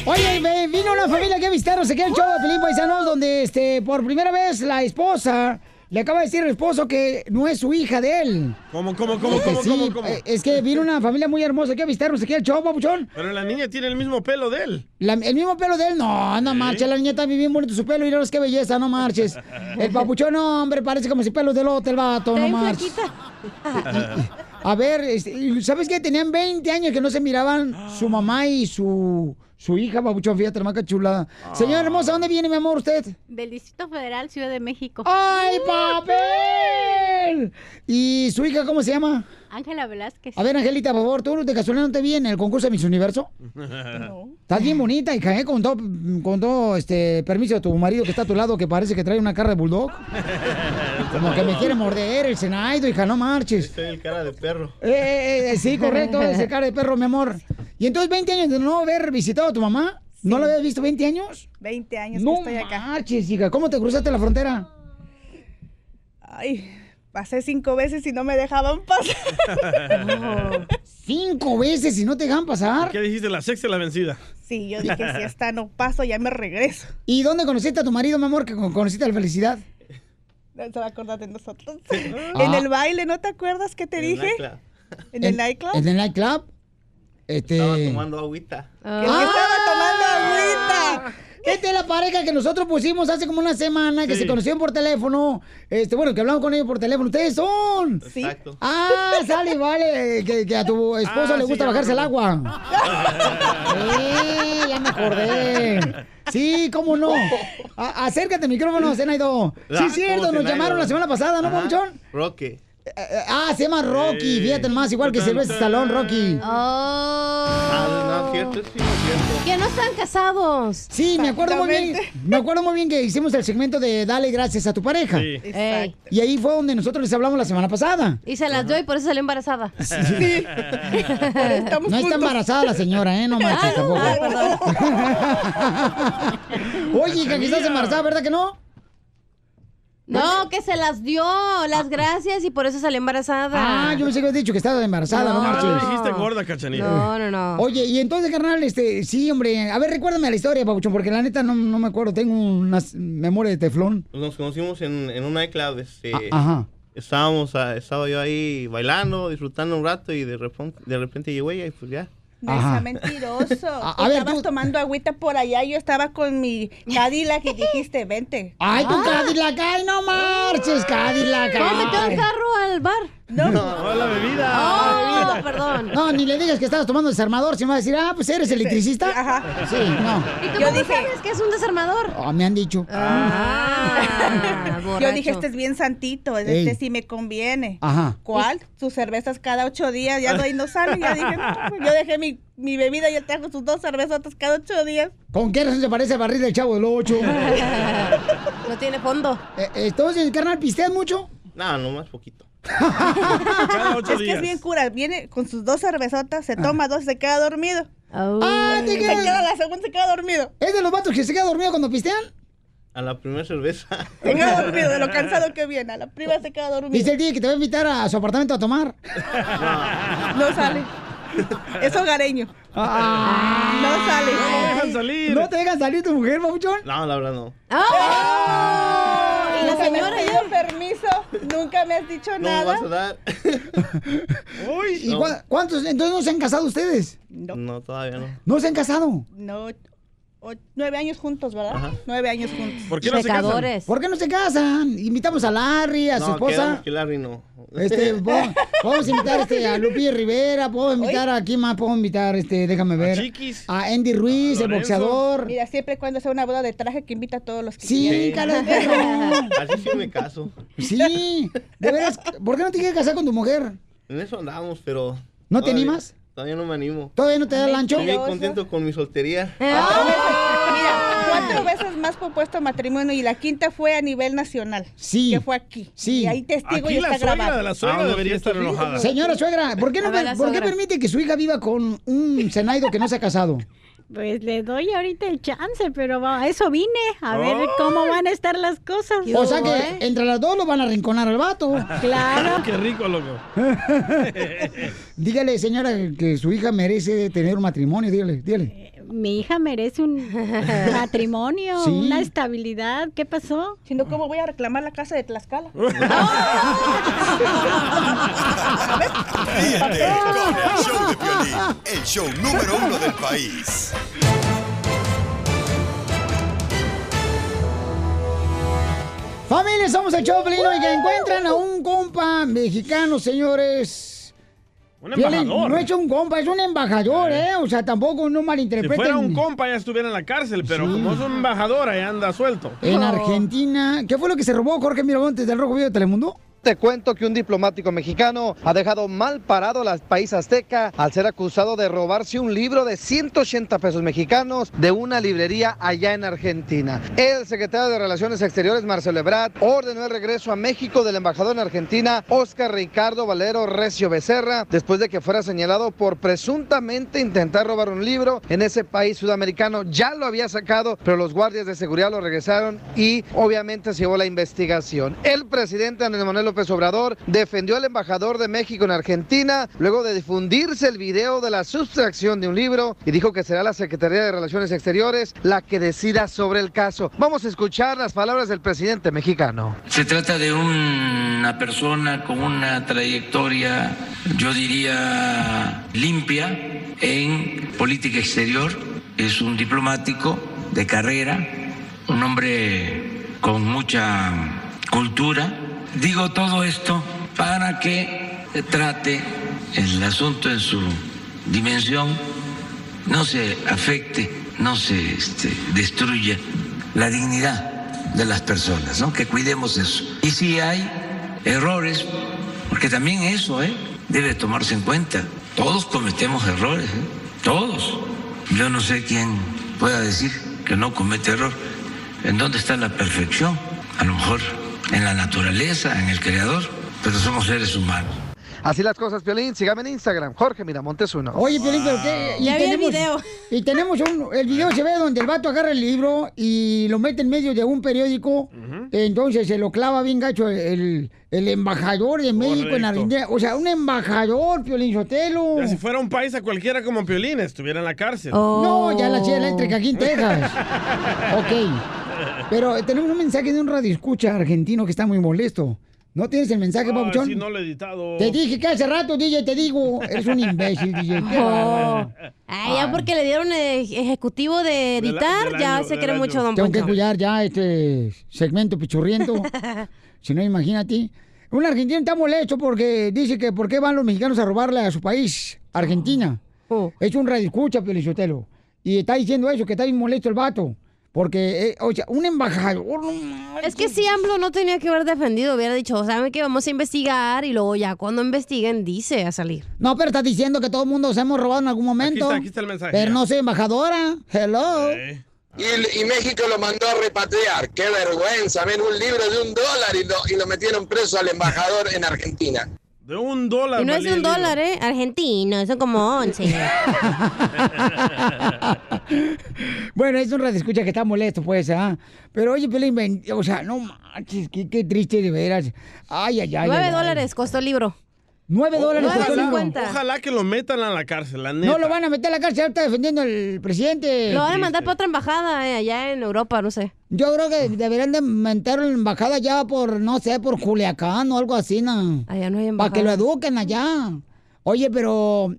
Oye, vino una familia que a visitarnos aquí al show de Pelín Paisanos, donde este, por primera vez la esposa le acaba de decir al esposo que no es su hija de él.
¿Cómo, cómo, cómo,
Que
cómo,
sí,
cómo, cómo?
eh, Es que vino una familia muy hermosa aquí a visitarnos aquí al show, papuchón.
Pero la niña tiene el mismo pelo de él.
La- el mismo pelo de él, no, no marches, la niña está bien bonito su pelo, y qué belleza, no marches. El [laughs] papuchón, no, hombre, parece como si pelo de lote el vato, no marches. [laughs] A ver, este, ¿sabes qué? Tenían 20 años que no se miraban su mamá y su, su hija, papuchón, fíjate, la maca chulada. Señora hermosa, ¿dónde viene, mi amor, usted?
Del Distrito Federal, Ciudad de México.
¡Ay, papel! ¿Y su hija cómo se llama?
Ángela Velázquez.
A ver, Angelita, por favor, ¿tú de casualidad no te vi en el concurso de Miss Universo? Estás bien bonita, hija, ¿eh? Con todo, con todo este permiso de tu marido que está a tu lado, que parece que trae una cara de bulldog. Como que me quiere morder el Senaido, hija, no marches.
Es el cara de perro.
Eh, eh, eh, sí, correcto, ese cara de perro, mi amor. Y entonces, 20 años de no haber visitado a tu mamá. ¿No la habías visto 20 años?
20 años
No
que estoy acá.
marches, hija. ¿Cómo te cruzaste la frontera?
Ay, pasé cinco veces y no me dejaban pasar. [laughs]
¿Cinco veces y no te dejan pasar?
¿Qué dijiste? La sexta es la vencida.
Sí, yo [laughs] dije, si esta no paso, ya me regreso.
¿Y dónde conociste a tu marido, mi amor, que con- conociste la felicidad?
No se va a acordar de nosotros. [laughs]
Ah.
En el baile, ¿no te acuerdas que te dije? ¿En el nightclub?
¿En el nightclub? Este...
Estaba tomando agüita.
Que el que estaba tomando agüita.
Esta es la pareja que nosotros pusimos hace como una semana, que
Sí.
se conocieron por teléfono. Este, bueno, que hablamos con ellos por teléfono. Ustedes son.
Exacto.
Ah, sale, vale. Que, que a tu esposo
Ah,
le
sí,
gusta bajarse el agua. [laughs] Sí, ya me acordé. Sí, cómo no. A- acércate al micrófono, Zenaido. Sí, es cierto,
¿cómo
nos llamaron la semana pasada, ¿no. Pabuchón?
Roque.
Ah, se llama Rocky, fíjate más, igual que Silvestre Stallone, Rocky.
Oh.
No, cierto, sí, cierto.
Que no están casados.
Sí, me acuerdo muy bien. Me acuerdo muy bien que hicimos el segmento de Dale gracias a tu pareja.
Sí.
Y ahí fue donde nosotros les hablamos la semana pasada.
Y se las dio y por eso salió embarazada. [laughs]
no está embarazada la señora, ¿eh? No marches
Ah, no,
tampoco.
ah, [laughs]
Oye, hija, que estás embarazada, ¿verdad que no?
No, que se las dio las gracias y por eso salió embarazada.
Ah, yo pensé que habías dicho que estaba embarazada, no,
No.
marches.
Ah, dijiste gorda, Cachanilla. No, no, no.
Oye, y entonces, carnal, este, sí, hombre, a ver, recuérdame la historia, Pabuchón, porque la neta no, no me acuerdo, tengo una memoria de teflón.
Nos conocimos en, en un nightclub. Este,
Ah, ajá.
Estábamos, ah, estaba yo ahí bailando, disfrutando un rato y de repente, de repente llegó ella y pues ya.
No sea mentiroso.
A-
Tú
a ver,
estabas tomando agüita por allá, yo estaba con mi Cadillac y dijiste, vente.
Ay, tu Cadillac, ay, no marches, Cadillac.
¿Cómo metió
ay.
el carro al bar?
No.
No, la bebida.
Oh, perdón.
No, ni le digas que estabas tomando desarmador, si me va a decir, ah, pues eres electricista.
Ajá.
Sí, no.
¿Y tú
Yo
cómo
dije-
sabes que es un desarmador?
Ah, me han dicho.
Ah,
Yo
borracho.
dije, este es bien santito,
Ey.
este sí me conviene.
Ajá.
¿Cuál? Sus cervezas cada ocho días, ya no, ahí no sale. Ya dije, no, pues, yo dejé mi, mi bebida y él trajo sus dos cervezotas cada ocho días.
¿Con qué razón se parece al barril del chavo del 8? [laughs]
No tiene fondo.
entonces, carnal, ¿pisteas mucho?
No, nomás poquito. [laughs]
Cada ocho
Es que
días.
es bien cura, viene con sus dos cervezotas, se toma dos y se queda dormido.
Ah, te
Se
quedas-
queda la segunda se queda dormido.
¿Es de los vatos que se queda dormido cuando pistean?
A la primera cerveza.
Se queda dormido de lo cansado que viene. A la prima se queda dormido.
Dice el día que te va a invitar a su apartamento a tomar. [laughs]
No sale. Es hogareño.
Ah.
No sale.
No lo dejan salir.
¿No te dejan salir tu mujer, babuchón?
No, la verdad no.
¡Oh! Y la
me
señora
has
ya.
pedido permiso, nunca me has dicho
No me
nada.
vas a dar. [laughs]
¿Y
No.
cua- cuántos? Entonces no se han casado ustedes.
No, todavía no.
¿No se han casado?
No, o- nueve años juntos, ¿verdad? Nueve años juntos.
¿Por qué no se casan?
Pecadores.
¿Por qué no se casan? Invitamos a Larry, a su
no,
esposa.
que Larry no.
Este, po- podemos invitar este, a Lupillo Rivera, puedo invitar a quién más, puedo invitar, este, déjame ver.
Chiquis.
A Andy Ruiz, el boxeador.
Mira, siempre cuando sea una boda de traje que invita a todos los que
Sí,
quieren.
cara de [laughs] perro.
Así sí me caso.
Sí, de veras, ¿por qué no te quieres casar con tu mujer?
En eso andamos, pero.
¿No te animas?
Todavía no me animo.
¿Todavía no te da el ancho?
Estoy bien contento con mi soltería.
Mira, cuatro veces más propuesto matrimonio y la quinta fue a nivel nacional.
Sí.
Que fue aquí.
Sí.
Y ahí testigo
Aquí
y
la
está
suegra
grabado.
de la suegra
Ah,
debería estar enojada.
Señora suegra, ¿por qué, no,
A ver, la
¿por qué
suegra.
permite que su hija viva con un senaido que no se ha casado?
Pues le doy ahorita el chance, pero a eso vine, a ver cómo van a estar las cosas.
O sea
¿eh?
que entre las dos lo van a rinconar al vato. [laughs]
Claro. [laughs]
Qué rico, loco. [laughs]
Dígale, señora, que su hija merece tener un matrimonio, dígale, dígale.
Mi hija merece un [laughs] matrimonio,
Sí.
una estabilidad. ¿Qué pasó?
Si no, ¿cómo voy a reclamar la casa de Tlaxcala? [laughs]
Ríete con el show de Piolín, el show número uno del país.
Familia, somos el Choplin y que encuentran a un compa mexicano, señores.
Un
Piolín,
embajador.
No es un compa, es un embajador, ¿eh? O sea, tampoco no
Si
malinterpreten.
fuera un compa ya estuviera en la cárcel, pero
Sí.
como es un embajador, ahí anda suelto.
En Argentina. ¿Qué fue lo que se robó Jorge Miramontes del Rojo Vivo de Telemundo?
Te cuento que un diplomático mexicano ha dejado mal parado al país azteca al ser acusado de robarse un libro de 180 pesos mexicanos de una librería allá en Argentina. El secretario de Relaciones Exteriores, Marcelo Ebrard, ordenó el regreso a México del embajador en Argentina, Oscar Ricardo Valero Recio Becerra, después de que fuera señalado por presuntamente intentar robar un libro en ese país sudamericano. Ya lo había sacado, pero los guardias de seguridad lo regresaron y obviamente se llevó la investigación. El presidente Andrés Manuel López Obrador defendió al embajador de México en Argentina luego de difundirse el video de la sustracción de un libro y dijo que será la Secretaría de Relaciones Exteriores la que decida sobre el caso. Vamos a escuchar las palabras del presidente mexicano.
Se trata de una persona con una trayectoria, yo diría, limpia en política exterior. Es un diplomático de carrera, un hombre con mucha cultura. Digo todo esto para que trate el asunto en su dimensión, no se afecte, no se este, destruya la dignidad de las personas, ¿no? Que cuidemos eso. Y si hay errores, porque también eso ¿eh? debe tomarse en cuenta. Todos cometemos errores, ¿eh? todos. Yo no sé quién pueda decir que no comete error. ¿En dónde está la perfección? A lo mejor en la naturaleza, en el creador, pero somos seres humanos.
Así las cosas, Piolín. Sígame en Instagram, Jorge Miramontes uno.
Oye, Piolín, pero qué.
Ya vi el video.
Y tenemos un. El video se ve donde el vato agarra el libro y lo mete en medio de un periódico. Entonces se lo clava bien gacho el, el embajador de México en
Correcto.
Argentina. O sea, un embajador, Piolín Sotelo.
Ya si fuera un país a cualquiera como Piolín, estuviera en la cárcel.
No, ya la chida eléctrica aquí en Texas. [laughs] ok. [laughs] Pero tenemos un mensaje de un radio escucha argentino que está muy molesto. ¿No tienes el mensaje,
Ay,
Pabuchón?
sí, no lo he editado.
Te dije que hace rato, DJ, te digo. Eres un imbécil, DJ.
Oh. Ay, ya porque le dieron eh, ejecutivo de editar,
del
ya
año,
se
año.
mucho Don
Tengo que cuidar ya este segmento pichurriento. [laughs] si no, imagínate. Un argentino está molesto porque dice que por qué van los mexicanos a robarle a su país, Argentina.
Oh.
Es un radio escucha, Pelizotelo. Y está diciendo eso, que está bien molesto el vato. Porque, eh, o sea, un embajador, no
Es que si AMLO no tenía que haber defendido, hubiera dicho, ¿saben que vamos a investigar? Y luego ya cuando investiguen, dice a salir.
No, pero estás diciendo que todo el mundo se hemos robado en algún momento.
está, aquí está el mensaje,
Pero
ya.
no soy embajadora. Hello.
Y, y México lo mandó a repatriar. Qué vergüenza. Ven un libro de un dólar y lo, y lo metieron preso al embajador en Argentina.
De un dólar.
Y no es de un
libro.
dólar, ¿eh? Argentino, son como 11. [laughs]
Bueno, es un radio escucha que está molesto, pues, ¿ah? Pero oye, Pelín, o sea, no manches, qué, qué triste de veras. Ay, ay, ay.
9
ay, ay.
dólares costó el libro.
9 dólares
Ojalá,
el
que lo metan a la cárcel, la neta.
No lo van a meter a la cárcel, está defendiendo el presidente.
Lo van a mandar para otra embajada, eh, allá en Europa, no sé.
Yo creo que deberían de meterlo en embajada ya por, no sé, por Culiacán o algo así, ¿no?
Allá no hay
Para que lo
embajada.
eduquen allá. Oye, pero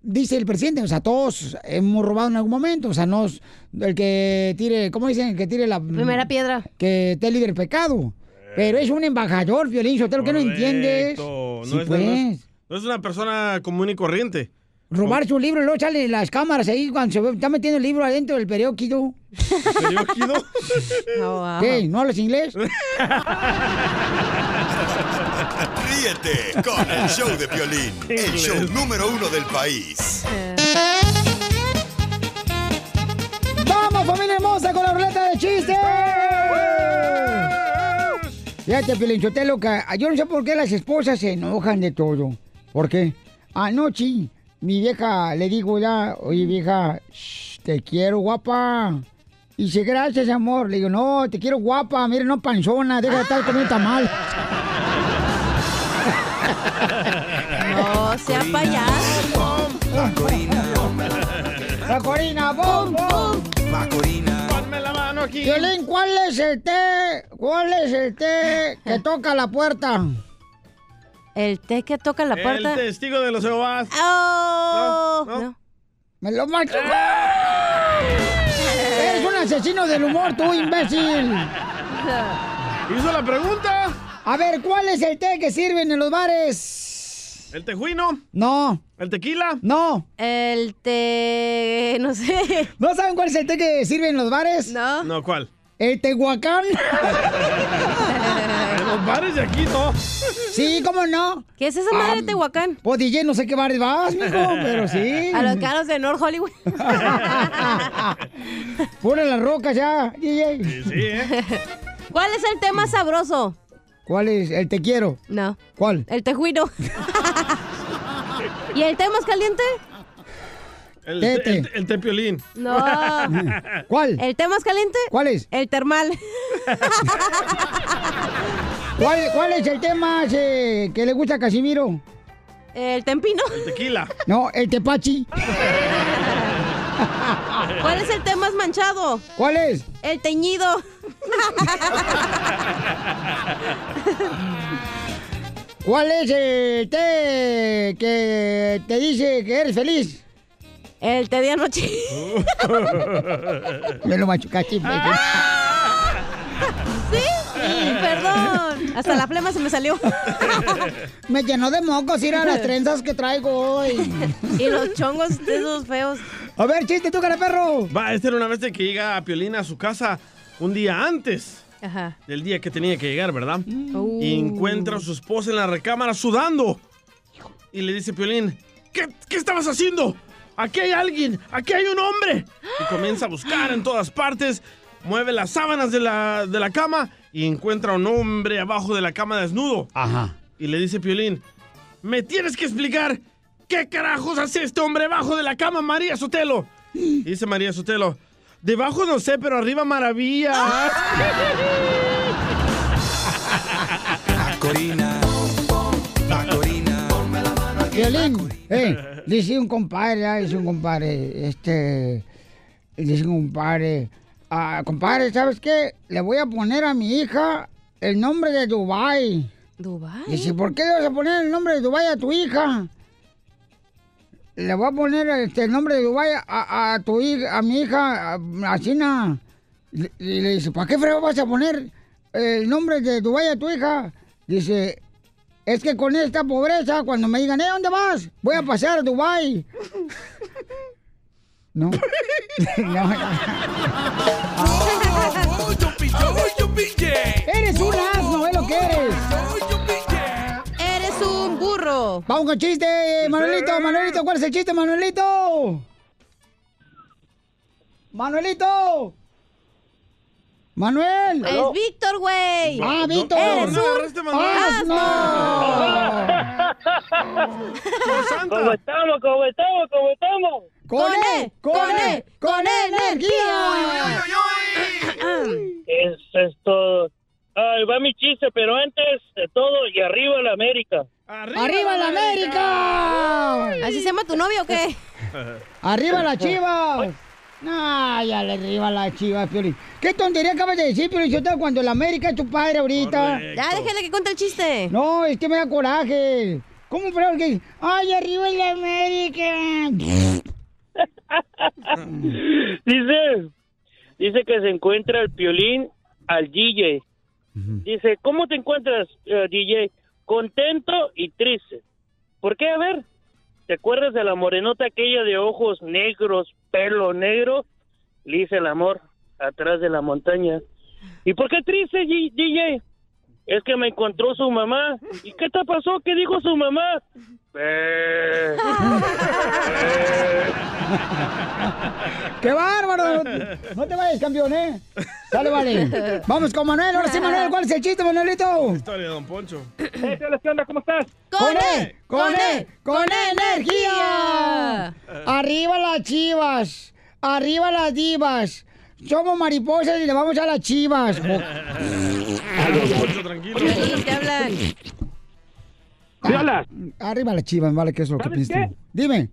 dice el presidente, o sea, todos hemos robado en algún momento, o sea, no es el que tire, ¿cómo dicen? El que tire la
Primera piedra.
Que esté libre del pecado. Pero es un embajador, Violín, Sotelo, que no entiendes. Sí,
es,
pues.
no es- no es una persona común y corriente.
Robarse un libro y luego salen las cámaras ahí cuando se ve- está metiendo el libro adentro del periódico.
¿Periódico? [laughs]
¿Qué? ¿No hablas inglés? [laughs]
Ríete con el show de Piolín, el show número uno del país.
¡Vamos, familia hermosa, con la ruleta de chistes! Fíjate, Pilinchotelo, que yo no sé por qué las esposas se enojan de todo. ¿Por qué? Anoche, mi vieja, le digo ya, oye vieja, shh, te quiero, guapa. Y dice, gracias, amor. Le digo, no, te quiero, guapa. Mira, no panzona, deja de estar comiendo tamal. [laughs]
No, sea payaso.
La Corina. La Corina, bom, bom.
Aquí.
Violín, ¿cuál es el té? ¿Cuál es el té que [laughs] toca la puerta?
¿El té que toca la puerta?
El testigo de los Jehovás.
¡Oh!
No, no.
¡Me lo macho! ¡Eres un asesino del humor, tú, imbécil!
¿Hizo la pregunta?
A ver, ¿cuál es el té que sirven en los bares?
¿El tejuino?
No.
¿El tequila?
No.
El té... [laughs] no sé.
¿No saben cuál es el té que sirven en los bares?
No.
No, ¿cuál?
El tehuacán. [laughs]
En los bares de aquí, no.
Sí, ¿cómo no?
¿Qué es esa madre de Tehuacán?
Pues DJ, no sé qué bares vas, mijo, [laughs] pero sí.
A los caros de North Hollywood.
Pone las rocas ya, DJ.
Sí, sí, ¿eh?
¿Cuál es el té más sabroso?
¿Cuál es? El te quiero.
No.
¿Cuál?
El tejuino. [laughs] ¿Y el té más caliente?
El,
Tete.
el, el tepiolín.
No. [laughs]
¿Cuál?
¿El té más caliente?
¿Cuál es?
El termal. [laughs]
¿Cuál, cuál es el tema eh, que le gusta a Casimiro?
El tempino.
El tequila.
No, el tepachi. [laughs]
¿Cuál es el té más manchado?
¿Cuál es?
El teñido. [laughs]
¿Cuál es el té que te dice que eres feliz?
El té de anoche. [laughs]
Me lo machucaste.
Perdón. Hasta la flema se me salió. [laughs]
Me llenó de mocos ir a las trenzas que traigo hoy.
Y los chongos de esos feos.
A ver, chiste, tú, cara perro.
Va, esta era una vez de que llega a Piolín a su casa un día antes
Ajá.
del día que tenía que llegar, ¿verdad? Y encuentra a su esposa en la recámara sudando. Y le dice Piolín, ¿qué, qué estabas haciendo? Aquí hay alguien, aquí hay un hombre. Y comienza a buscar en todas partes, mueve las sábanas de la, de la cama y encuentra a un hombre abajo de la cama desnudo.
Ajá.
Y le dice Piolín, me tienes que explicar qué carajos hace este hombre abajo de la cama, María Sotelo. Y dice María Sotelo, debajo no sé, pero arriba maravilla. [laughs]
Corina. La Corina.
Violín, eh, dice un compadre, ah, dice un compadre, este, dice un compadre, ah, compadre, ¿sabes qué? Le voy a poner a mi hija el nombre de Dubai.
¿Dubai?
Dice, ¿por qué le vas a poner el nombre de Dubai a tu hija? Le voy a poner este, el nombre de Dubai a, a tu hija, a mi hija, a, a China. Y y le dice, ¿para qué frego vas a poner el nombre de Dubai a tu hija? Dice, es que con esta pobreza, cuando me digan, ¿eh, dónde vas? Voy a pasar a Dubai. [laughs] [laughs] No. no, Eres un asno, es lo que eres.
Eres un burro.
Vamos con chiste, Manuelito, Manuelito, ¿cuál es el chiste, Manuelito? Manuelito. Manuel.
Es Víctor, güey.
Ah, Víctor.
Eres
No,
un
agarraste, Manuel.
asno. [laughs]
¿Cómo estamos? ¿Cómo estamos? ¿Cómo estamos?
¡Con E! ¡Con E! ¡Con energía!
Eso es todo. Ay, va mi chiste, pero antes de todo, y arriba la América.
¡Arriba la América!
¿Así se llama tu novio o qué? [laughs]
¡Arriba la chiva! No, ya le arriba la chiva, Piolín. ¿Qué tontería acabas de decir, Piolín? Sotelo, cuando la América es tu padre ahorita.
Ya, déjale que cuente el chiste.
No, es que me da coraje. ¿Cómo pero que ¡Ay, arriba la América!
Dice, dice que se encuentra el piolín al DJ. Dice, ¿cómo te encuentras, eh, DJ? Contento y triste. ¿Por qué? A ver, ¿te acuerdas de la morenota aquella de ojos negros, pelo negro? Le dice el amor atrás de la montaña. ¿Y por qué triste, G- DJ? Es que me encontró su mamá. ¿Y qué te pasó? ¿Qué dijo su mamá? [laughs] Eh, [laughs]
¡Qué bárbaro! No te vayas, campeón, ¿eh? Dale, vale. Vamos con Manuel. Ahora sí, Manuel. ¿Cuál es el chiste, Manuelito?
Historia de Don Poncho.
¿Qué onda? ¿Cómo estás?
¡Con E! ¡Con E! ¡Con energía! ¡Arriba las chivas! ¡Arriba las divas! Somos mariposas y le vamos a las chivas. [laughs]
Poncho, tranquilo.
¿Qué hablan?
Ah, Arriba las chivas, vale, que es lo que
¿Sabes
piensas.
qué?
Dime.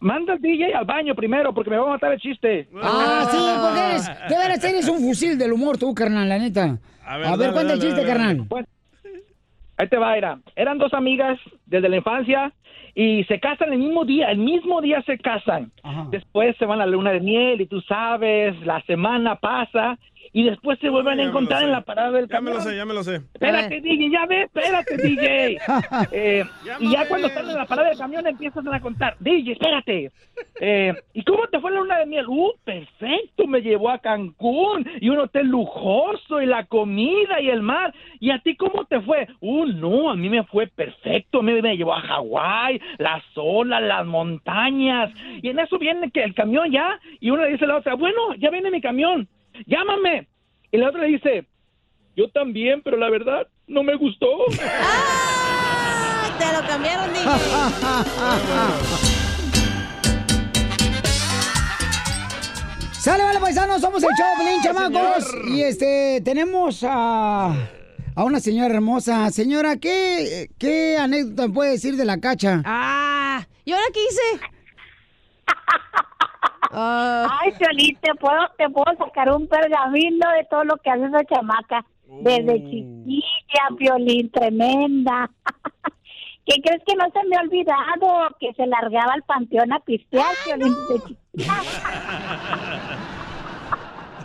Manda al DJ al baño primero porque me va a matar el chiste.
Ah, sí, porque eres, de veras eres un fusil del humor tú, carnal, la neta. A ver,
dale,
cuenta el chiste,
dale,
carnal.
Pues, ahí te va, era. Eran dos amigas desde la infancia y se casan el mismo día, el mismo día se casan. Después se van a la luna de miel y tú sabes, la semana pasa y después se vuelven a encontrar en la parada del
Ya me
camión.
lo sé, ya me lo sé.
Espérate, DJ, ya ves, espérate, DJ. [laughs] Eh, y ya cuando están en la parada del camión empiezan a contar. DJ, espérate. Eh, ¿Y cómo te fue la luna de miel? Uh, perfecto, me llevó a Cancún y un hotel lujoso y la comida y el mar. ¿Y a ti cómo te fue? Uh, no, a mí me fue perfecto. A mí me llevó a Hawái, las olas, las montañas. Y en eso viene que el camión ya. Y una le dice a la otra, bueno, ya viene mi camión. Llámame. Y la otra le dice, yo también, pero la verdad no me gustó.
¡Ah! Te lo cambiaron, DJ. [laughs]
Sale, vale, paisanos, somos el show, Pelín, chamacos.
señor.
Y este, tenemos a, a una señora hermosa. Señora, ¿qué, ¿qué anécdota puede decir de la cacha?
Ah, ¿y ahora qué hice? [laughs]
Ay, Piolín, te puedo, te puedo sacar un pergamino de todo lo que hace esa chamaca. Desde chiquilla, Piolín, tremenda. [laughs] ¿Qué crees que no se me ha olvidado? Que se largaba al panteón a pistear, Piolín, desde chiquilla.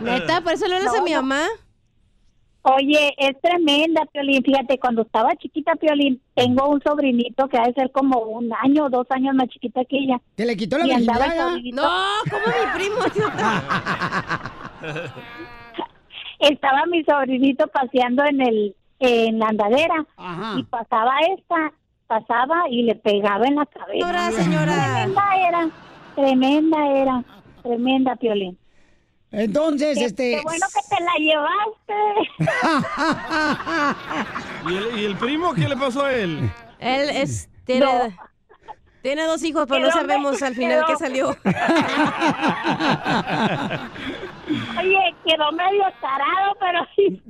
[laughs]
Neta, por eso le hablas a mi
No, no. Oye, es tremenda, Piolín. Fíjate, cuando estaba chiquita, Piolín, tengo un sobrinito que ha de ser como un año o dos años más chiquita que ella.
¿Te le quitó la
Y andaba el
virginidad?
No, como mi primo. [laughs]
estaba mi sobrinito paseando en el en la andadera y pasaba esta, pasaba y le pegaba en la cabeza.
Señora, señora.
Tremenda era, tremenda era, tremenda Piolín.
Entonces,
Qué-
este...
Qué bueno que te la llevaste. [laughs]
¿Y el, y el primo qué le pasó a él?
Él es, tiene,
No.
tiene dos hijos, pero no sabemos al final
quedó-
qué salió. [laughs]
Oye, quedó medio tarado, pero sí.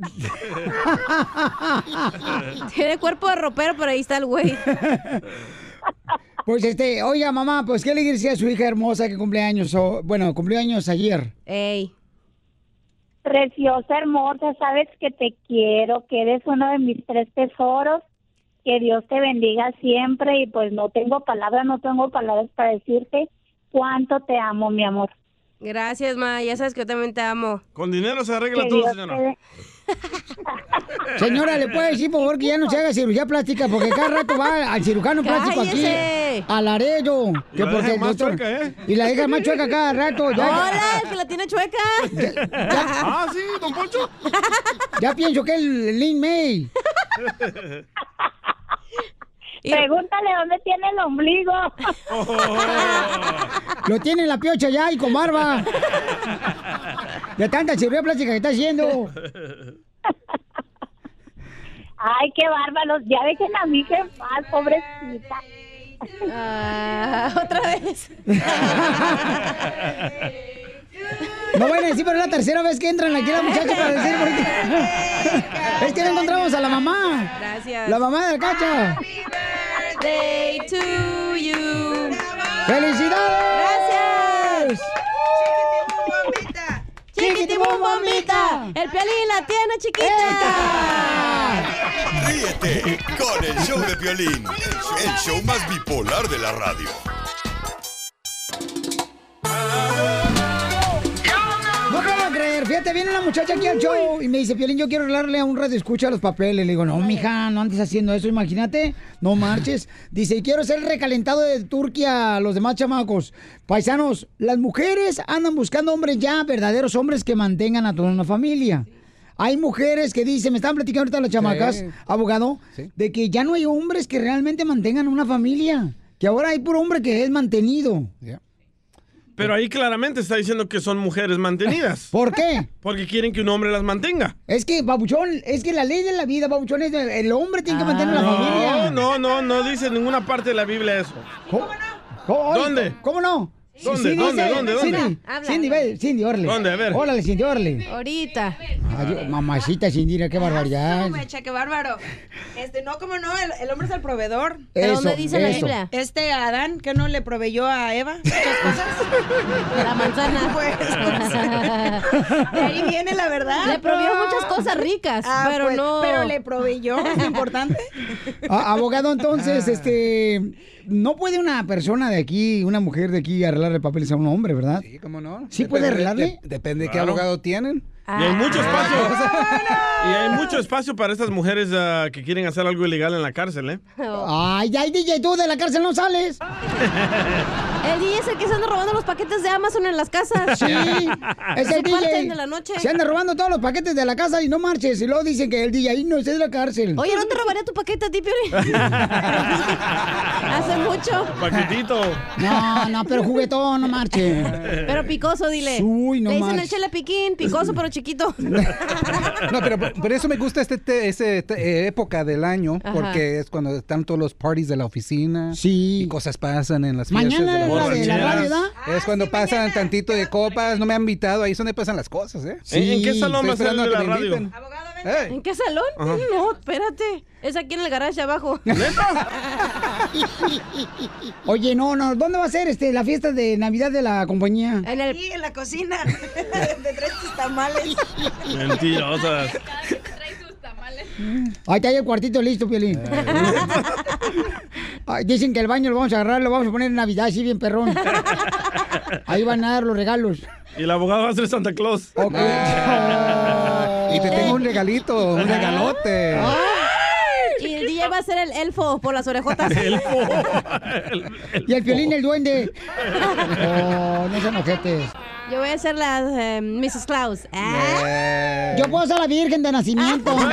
[laughs]
Tiene cuerpo de ropero, pero ahí está el güey.
Pues este, oiga mamá, pues ¿qué le decía a su hija hermosa que cumple años? O, bueno, cumplió años ayer.
Ey.
Preciosa, hermosa, sabes que te quiero, que eres uno de mis tres tesoros. Que Dios te bendiga siempre y pues no tengo palabras, no tengo palabras para decirte cuánto te amo, mi amor.
Gracias, ma. Ya sabes que yo también te amo.
Con dinero se arregla
Que
todo,
Dios
señora.
te- [laughs]
Señora, ¿le puede decir, por favor, que ya no se haga cirugía plástica? Porque cada rato va al cirujano plástico
¡Cállese!
aquí, a Laredo.
Y la deja más chueca, ¿eh?
Y la deja más chueca cada rato. Ya,
¡Hola! El que la tiene chueca. [laughs]
ah, sí, don Poncho.
ya pienso que es el Lin May. [laughs]
Pregúntale dónde tiene el ombligo. [laughs]
Lo tiene en la piocha ya y con barba. De tanta cirugía plástica que está haciendo.
Ay, qué bárbaros. Ya dejen a mi hija en paz, pobrecita.
Ah, otra vez. [laughs]
No van a decir, pero es la tercera vez que entran aquí las muchachas para decir. porque- [laughs] Es que no encontramos a la mamá.
Gracias.
La mamá de la cacha.
Day to you.
¡Felicidades!
Chiquitibum bombita. El piolín la tiene chiquita.
Ríete con el show de Piolín, el show más bipolar de la radio.
Creer. Fíjate, viene una muchacha aquí al show y me dice, Piolín, yo quiero arreglarle a un radio escucha los papeles. Le digo, no, mija, no andes haciendo eso, imagínate. No marches. Dice, y quiero ser recalentado de Turquía a los demás chamacos. Paisanos, las mujeres andan buscando hombres ya, verdaderos hombres que mantengan a toda una familia. Hay mujeres que dicen, me están platicando ahorita las chamacas,
Sí.
abogado, de que ya no hay hombres que realmente mantengan una familia. Que ahora hay puro hombre que es mantenido.
Pero ahí claramente está diciendo que son mujeres mantenidas. [laughs]
¿Por qué?
Porque quieren que un hombre las mantenga.
Es que, babuchón, es que la ley de la vida, babuchón, es de- el hombre tiene que mantener a la familia.
No, no, no, no dice en ninguna parte de la Biblia eso.
¿Cómo? Oye,
¿Dónde?
¿Cómo no?
¿Dónde?
Sí,
¿Dónde? ¿Dónde? ¿Dónde?
Cindy, Cindy, órale.
¿Dónde? A ver.
Órale, Cindy, órale.
Ahorita.
Ay, mamacita, Cindy, qué barbaridad.
Mecha, qué bárbaro. Este, no, como no, el, el hombre es el proveedor.
¿Pero Eso, dónde dice la.
Biblia? Este Adán, que no le proveyó a Eva muchas cosas. [laughs]
La manzana.
Pues, pues, de ahí viene la verdad.
Le proveyó muchas cosas ricas,
Ah,
pero
pues,
no.
Pero le proveyó, es importante. [laughs]
Ah, abogado,
Ah.
entonces, este, no puede una persona de aquí, una mujer de aquí, arreglarle papeles a un hombre, ¿verdad?
Sí, ¿cómo no?
¿Sí puede arreglarle?
de- depende de qué abogado tienen.
Y hay mucho espacio.
Ah.
Y hay mucho espacio para estas mujeres ah, que quieren hacer algo ilegal en la cárcel, ¿eh?
Ay, ay, DJ, tú de la cárcel no sales. [laughs]
El DJ es el que se anda robando los paquetes de Amazon en las casas.
Sí, es el DJ.
de la noche.
Se anda robando todos los paquetes de la casa y no marches. Y luego dicen que el DJ no es de la cárcel.
Oye, ¿no te robaría tu paquete a ti, Piolín? [laughs] Hace mucho.
Paquetito.
No, no, pero juguetón, no marche.
Pero picoso, dile.
Uy, no
Le dicen el
marches.
chile piquín, picoso pero chiquito. [laughs]
No, pero por por eso me gusta esta época del año,
Ajá.
porque es cuando están todos los parties de la oficina.
Sí.
Y cosas pasan en las
Mañana
fiestas.
es la de la radio, ¿verdad?
Es cuando pasan tantito de copas, no me han invitado, ahí es donde pasan las cosas, ¿eh?
¿En- en qué salón
Estoy
va a ser de la
que me
¿En qué salón?
Ajá.
No, espérate. Es aquí en el garage abajo. [laughs] [laughs]
Oye, no, no, ¿dónde va a ser este la fiesta de Navidad de la compañía?
En el...
Aquí en la cocina, [laughs] de tres tus tamales.
Mentirosas.
Ahí está el cuartito listo, Piolín. Ay, dicen que el baño lo vamos a agarrar, lo vamos a poner en Navidad, así bien perrón. Ahí van a dar los regalos.
Y el abogado va a ser Santa Claus.
Y te tengo un regalito, un regalote.
Y el DJ va a ser el elfo por las orejotas. [laughs]
Y el Piolín el duende. [laughs] Oh, no sean ojetes.
Yo voy a ser la eh, Mrs. Claus. Ah.
Yo puedo ser la virgen de nacimiento. [laughs]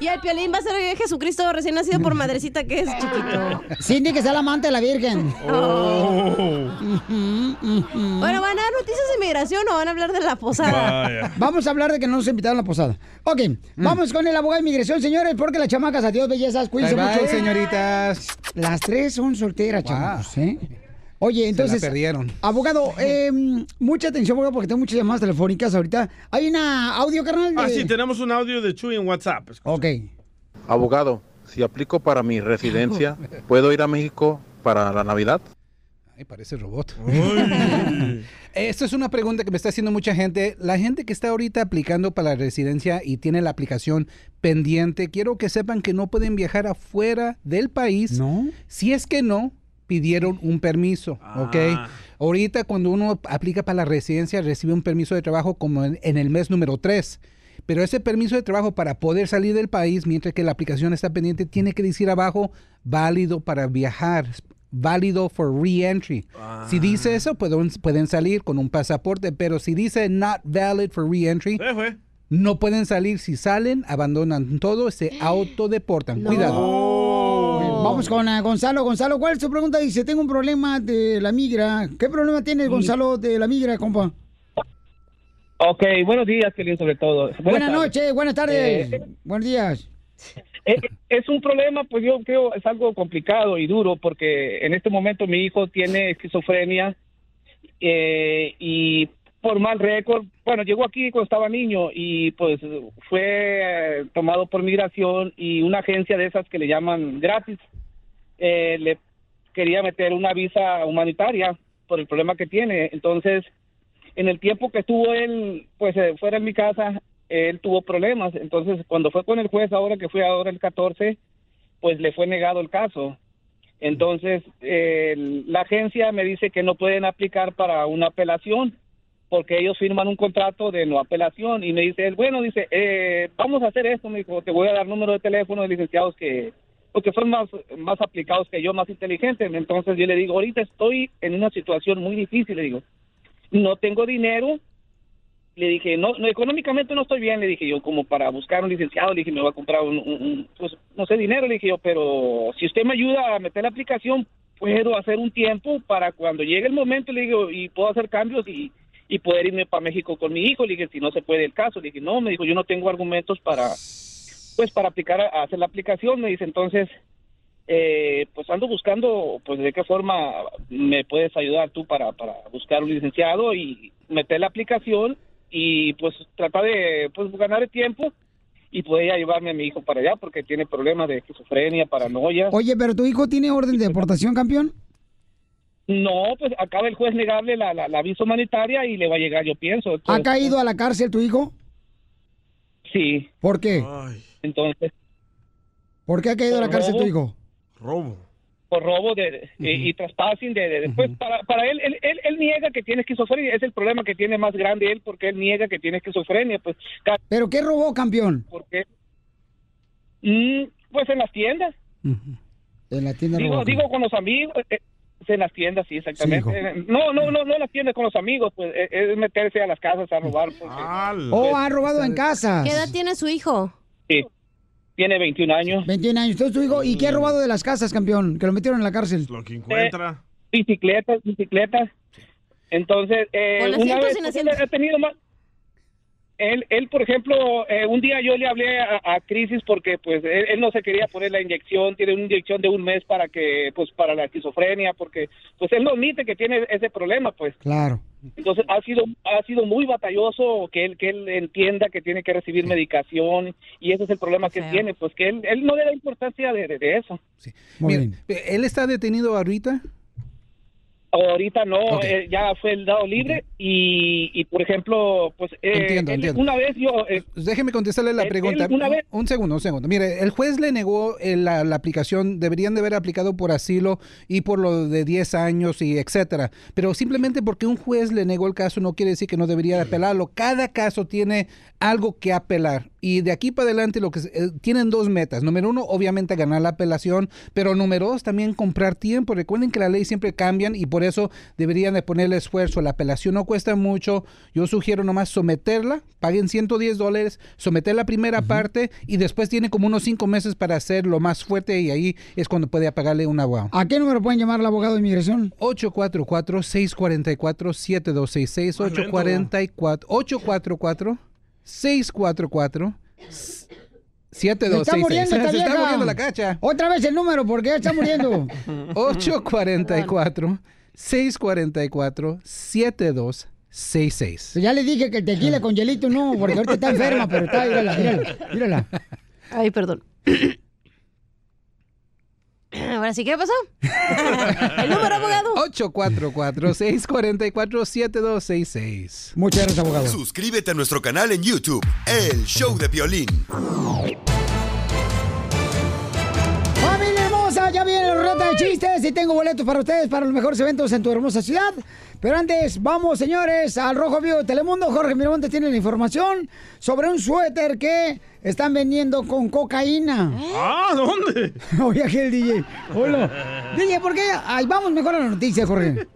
Y el piolín va a ser el Jesucristo recién nacido por madrecita que es chiquito.
Cindy, que sea la amante de la virgen.
Oh. Bueno, ¿van a dar noticias de migración o van a hablar de la posada?
Vamos a hablar de que no nos invitaron a la posada. Ok, vamos con el abogado de inmigración, señores, porque las chamacas, adiós, bellezas, cuídense
Bye, bye,
mucho.
señoritas.
Las tres son solteras, chamacos, ¿eh? Oye,
Se la
entonces.
perdieron.
Abogado, eh, mucha atención, abogado, porque tengo muchas llamadas telefónicas ahorita. Hay una audio, carnal.
Ah, sí, tenemos un audio de Chuy en WhatsApp.
Ok.
Abogado, si aplico para mi residencia, [laughs] ¿puedo ir a México para la Navidad?
Ay, parece robot. [laughs] Esta es una pregunta que me está haciendo mucha gente. La gente que está ahorita aplicando para la residencia y tiene la aplicación pendiente, quiero que sepan que no pueden viajar afuera del país.
No.
Si es que no pidieron un permiso, ¿ok?
Ah.
Ahorita cuando uno aplica para la residencia recibe un permiso de trabajo como en, en el mes número 3. Pero ese permiso de trabajo para poder salir del país mientras que la aplicación está pendiente tiene que decir abajo válido para viajar, válido for re-entry. Si dice eso pueden, pueden salir con un pasaporte, pero si dice not valid for re-entry, no pueden salir. Si salen, abandonan todo, se [gasps] autodeportan. Cuidado.
Vamos con eh, Gonzalo. Gonzalo, ¿cuál es tu pregunta? Dice, tengo un problema de la migra. ¿Qué problema tienes, Gonzalo, de la migra, compa?
Ok, buenos días, Kelly, sobre todo.
Buenas, noches, buenas tardes.
Eh,
Buenos días.
Eh, es un problema, pues yo creo es algo complicado y duro porque en este momento mi hijo tiene esquizofrenia eh, y por mal récord, bueno, llegó aquí cuando estaba niño y pues fue eh, tomado por migración y una agencia de esas que le llaman gratis eh, le quería meter una visa humanitaria por el problema que tiene. Entonces, en el tiempo que estuvo él, pues eh, fuera en mi casa, él tuvo problemas. Entonces, cuando fue con el juez, ahora que fue ahora el 14, pues le fue negado el caso. Entonces, eh, la agencia me dice que no pueden aplicar para una apelación porque ellos firman un contrato de no apelación y me dice él, bueno, dice, eh, vamos a hacer esto, me dijo, te voy a dar número de teléfono de licenciados que porque son más, más aplicados que yo, más inteligentes. Entonces yo le digo, ahorita estoy en una situación muy difícil, le digo, no tengo dinero. Le dije, no, no económicamente no estoy bien, le dije yo, como para buscar un licenciado, le dije, me voy a comprar un, un- un, pues, no sé, dinero, le dije yo, pero si usted me ayuda a meter la aplicación, puedo hacer un tiempo para cuando llegue el momento, le digo, y puedo hacer cambios y, y poder irme para México con mi hijo, le dije, si no se puede el caso, le dije, no, me dijo, yo no tengo argumentos para, pues para aplicar a, hacer la aplicación, me dice, entonces, eh, pues ando buscando, pues de qué forma me puedes ayudar tú para, para buscar un licenciado y meter la aplicación y pues tratar de pues ganar el tiempo y poder ya llevarme a mi hijo para allá porque tiene problemas de esquizofrenia, paranoia.
Oye, pero tu hijo tiene orden de deportación, campeón.
No, pues acaba el juez negarle la, la, la visa humanitaria y le va a llegar, yo pienso.
¿Ha caído a la cárcel tu hijo?
Sí.
¿Por qué?
Entonces,
¿Por qué ha caído a la
Por
cárcel tu hijo?
Robo.
por robo de, de- y- y trespassing de, de- de- pues, para, para él, él, él, él niega que tiene esquizofrenia, es el problema que tiene más grande él porque él niega que tiene esquizofrenia, pues
¿Pero qué robó, campeón?
porque Mm, pues en las tiendas,
En la tienda
digo,
robó.
digo con los amigos, eh, en las tiendas, sí, exactamente.
Sí.
Eh, no, no, no, no en las tiendas con los amigos, pues eh, es meterse a las casas a robar. porque-
Oh, ha robado en casas.
¿Qué edad tiene su hijo?
Sí, tiene 21 años.
21 años. Entonces tu hijo, ¿y qué ha robado de las casas, campeón? Que lo metieron en la cárcel.
Lo que
encuentra. bicicletas, bicicletas. Entonces, eh,
¿Con
una vez
sin
pues, ha tenido más. Él, él, por ejemplo, eh, un día yo le hablé a, a Crisis porque pues él, él no se quería poner la inyección, tiene una inyección de un mes para que, pues para la esquizofrenia, porque pues él no admite que tiene ese problema, pues.
Claro.
Entonces ha sido ha sido muy batalloso que él que él entienda que tiene que recibir medicación y ese es el problema que tiene, pues que él, él no le da importancia de, de- de eso.
Mira, ¿Él está detenido ahorita?
Ahorita no, eh, ya fue el dado libre y, y por ejemplo, pues eh,
Entiendo,
él-
entiendo.
una vez yo... eh,
Déjeme contestarle la
él-
pregunta.
él una vez-
Un segundo, un segundo. Mire, el juez le negó eh, la, la aplicación, deberían de haber aplicado por asilo y por lo de 10 años y etcétera. Pero simplemente porque un juez le negó el caso no quiere decir que no debería de apelarlo. Cada caso tiene algo que apelar. Y de aquí para adelante lo que se- eh, tienen dos metas. Número uno, obviamente ganar la apelación, pero número dos, también comprar tiempo. Recuerden que la ley siempre cambian y por eso deberían de ponerle esfuerzo. La apelación no cuesta mucho. Yo sugiero nomás someterla, paguen 110 dólares, someter la primera parte y después tiene como unos cinco meses para hacer lo más fuerte y ahí es cuando puede pagarle un abogado.
¿A qué número pueden llamar al abogado de inmigración?
844-644-7266. 844 844 644 7266.
Está muriendo esta
Se está muriendo la cacha.
Otra vez el número, porque ya está muriendo.
844 644 7266.
Ya le dije que el tequila con hielito no, porque ahorita está enferma, pero está, mírala, mírala, mírala.
Ay, perdón. [clears throat] Ahora sí, ¿qué pasó? [laughs] El número, abogado.
844-644-7266.
Muchas gracias, abogado.
Suscríbete a nuestro canal en YouTube, El Show de Violín.
Familia hermosa, ya viene la ruleta de chistes y tengo boletos para ustedes para los mejores eventos en tu hermosa ciudad. Pero antes, vamos señores al Rojo Vivo de Telemundo. Jorge Miramonte tiene la información sobre un suéter que están vendiendo con cocaína.
Ah, ¿dónde? [laughs]
Oye, aquel DJ. Hola. [laughs] DJ, ¿por qué? Vamos mejor a la noticia, Jorge.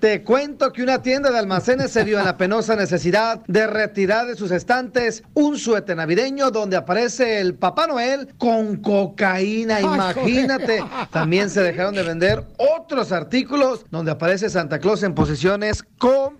Te cuento que una tienda de almacenes se vio en la penosa necesidad de retirar de sus estantes un suéter navideño donde aparece el Papá Noel con cocaína. Imagínate. También se dejaron de vender otros artículos donde aparece Santa Claus en posiciones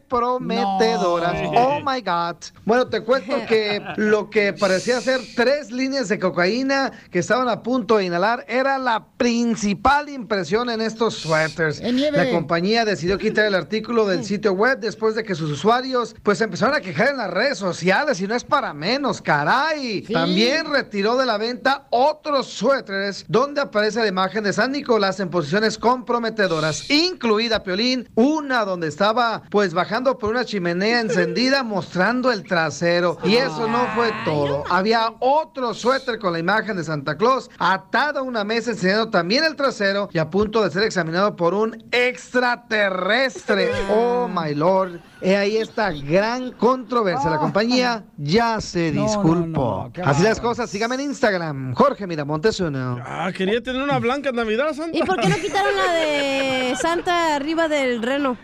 comprometedoras.
No.
Oh my God. Bueno, te cuento [laughs] que lo que parecía ser tres líneas de cocaína que estaban a punto de inhalar era la principal impresión en estos suéteres.
nieve.
La compañía decidió quitar el artículo del [laughs] sitio web después de que sus usuarios pues empezaron a quejar en las redes sociales y no es para menos, caray.
Sí.
También retiró de la venta otros suéteres donde aparece la imagen de San Nicolás en posiciones comprometedoras, incluida Piolín, una donde estaba pues bajando por una chimenea [laughs] encendida mostrando el trasero. Y eso no fue todo. Había otro suéter con la imagen de Santa Claus atado a una mesa enseñando también el trasero y a punto de ser examinado por un extraterrestre. [laughs] Oh my lord. He ahí esta gran controversia. La compañía ya se
No, no,
disculpó. Así las cosas. Sígame en Instagram. Jorge Miramontes uno.
Ah, quería tener una blanca en Navidad, Santa.
¿Y por qué no quitaron la de Santa arriba del reno?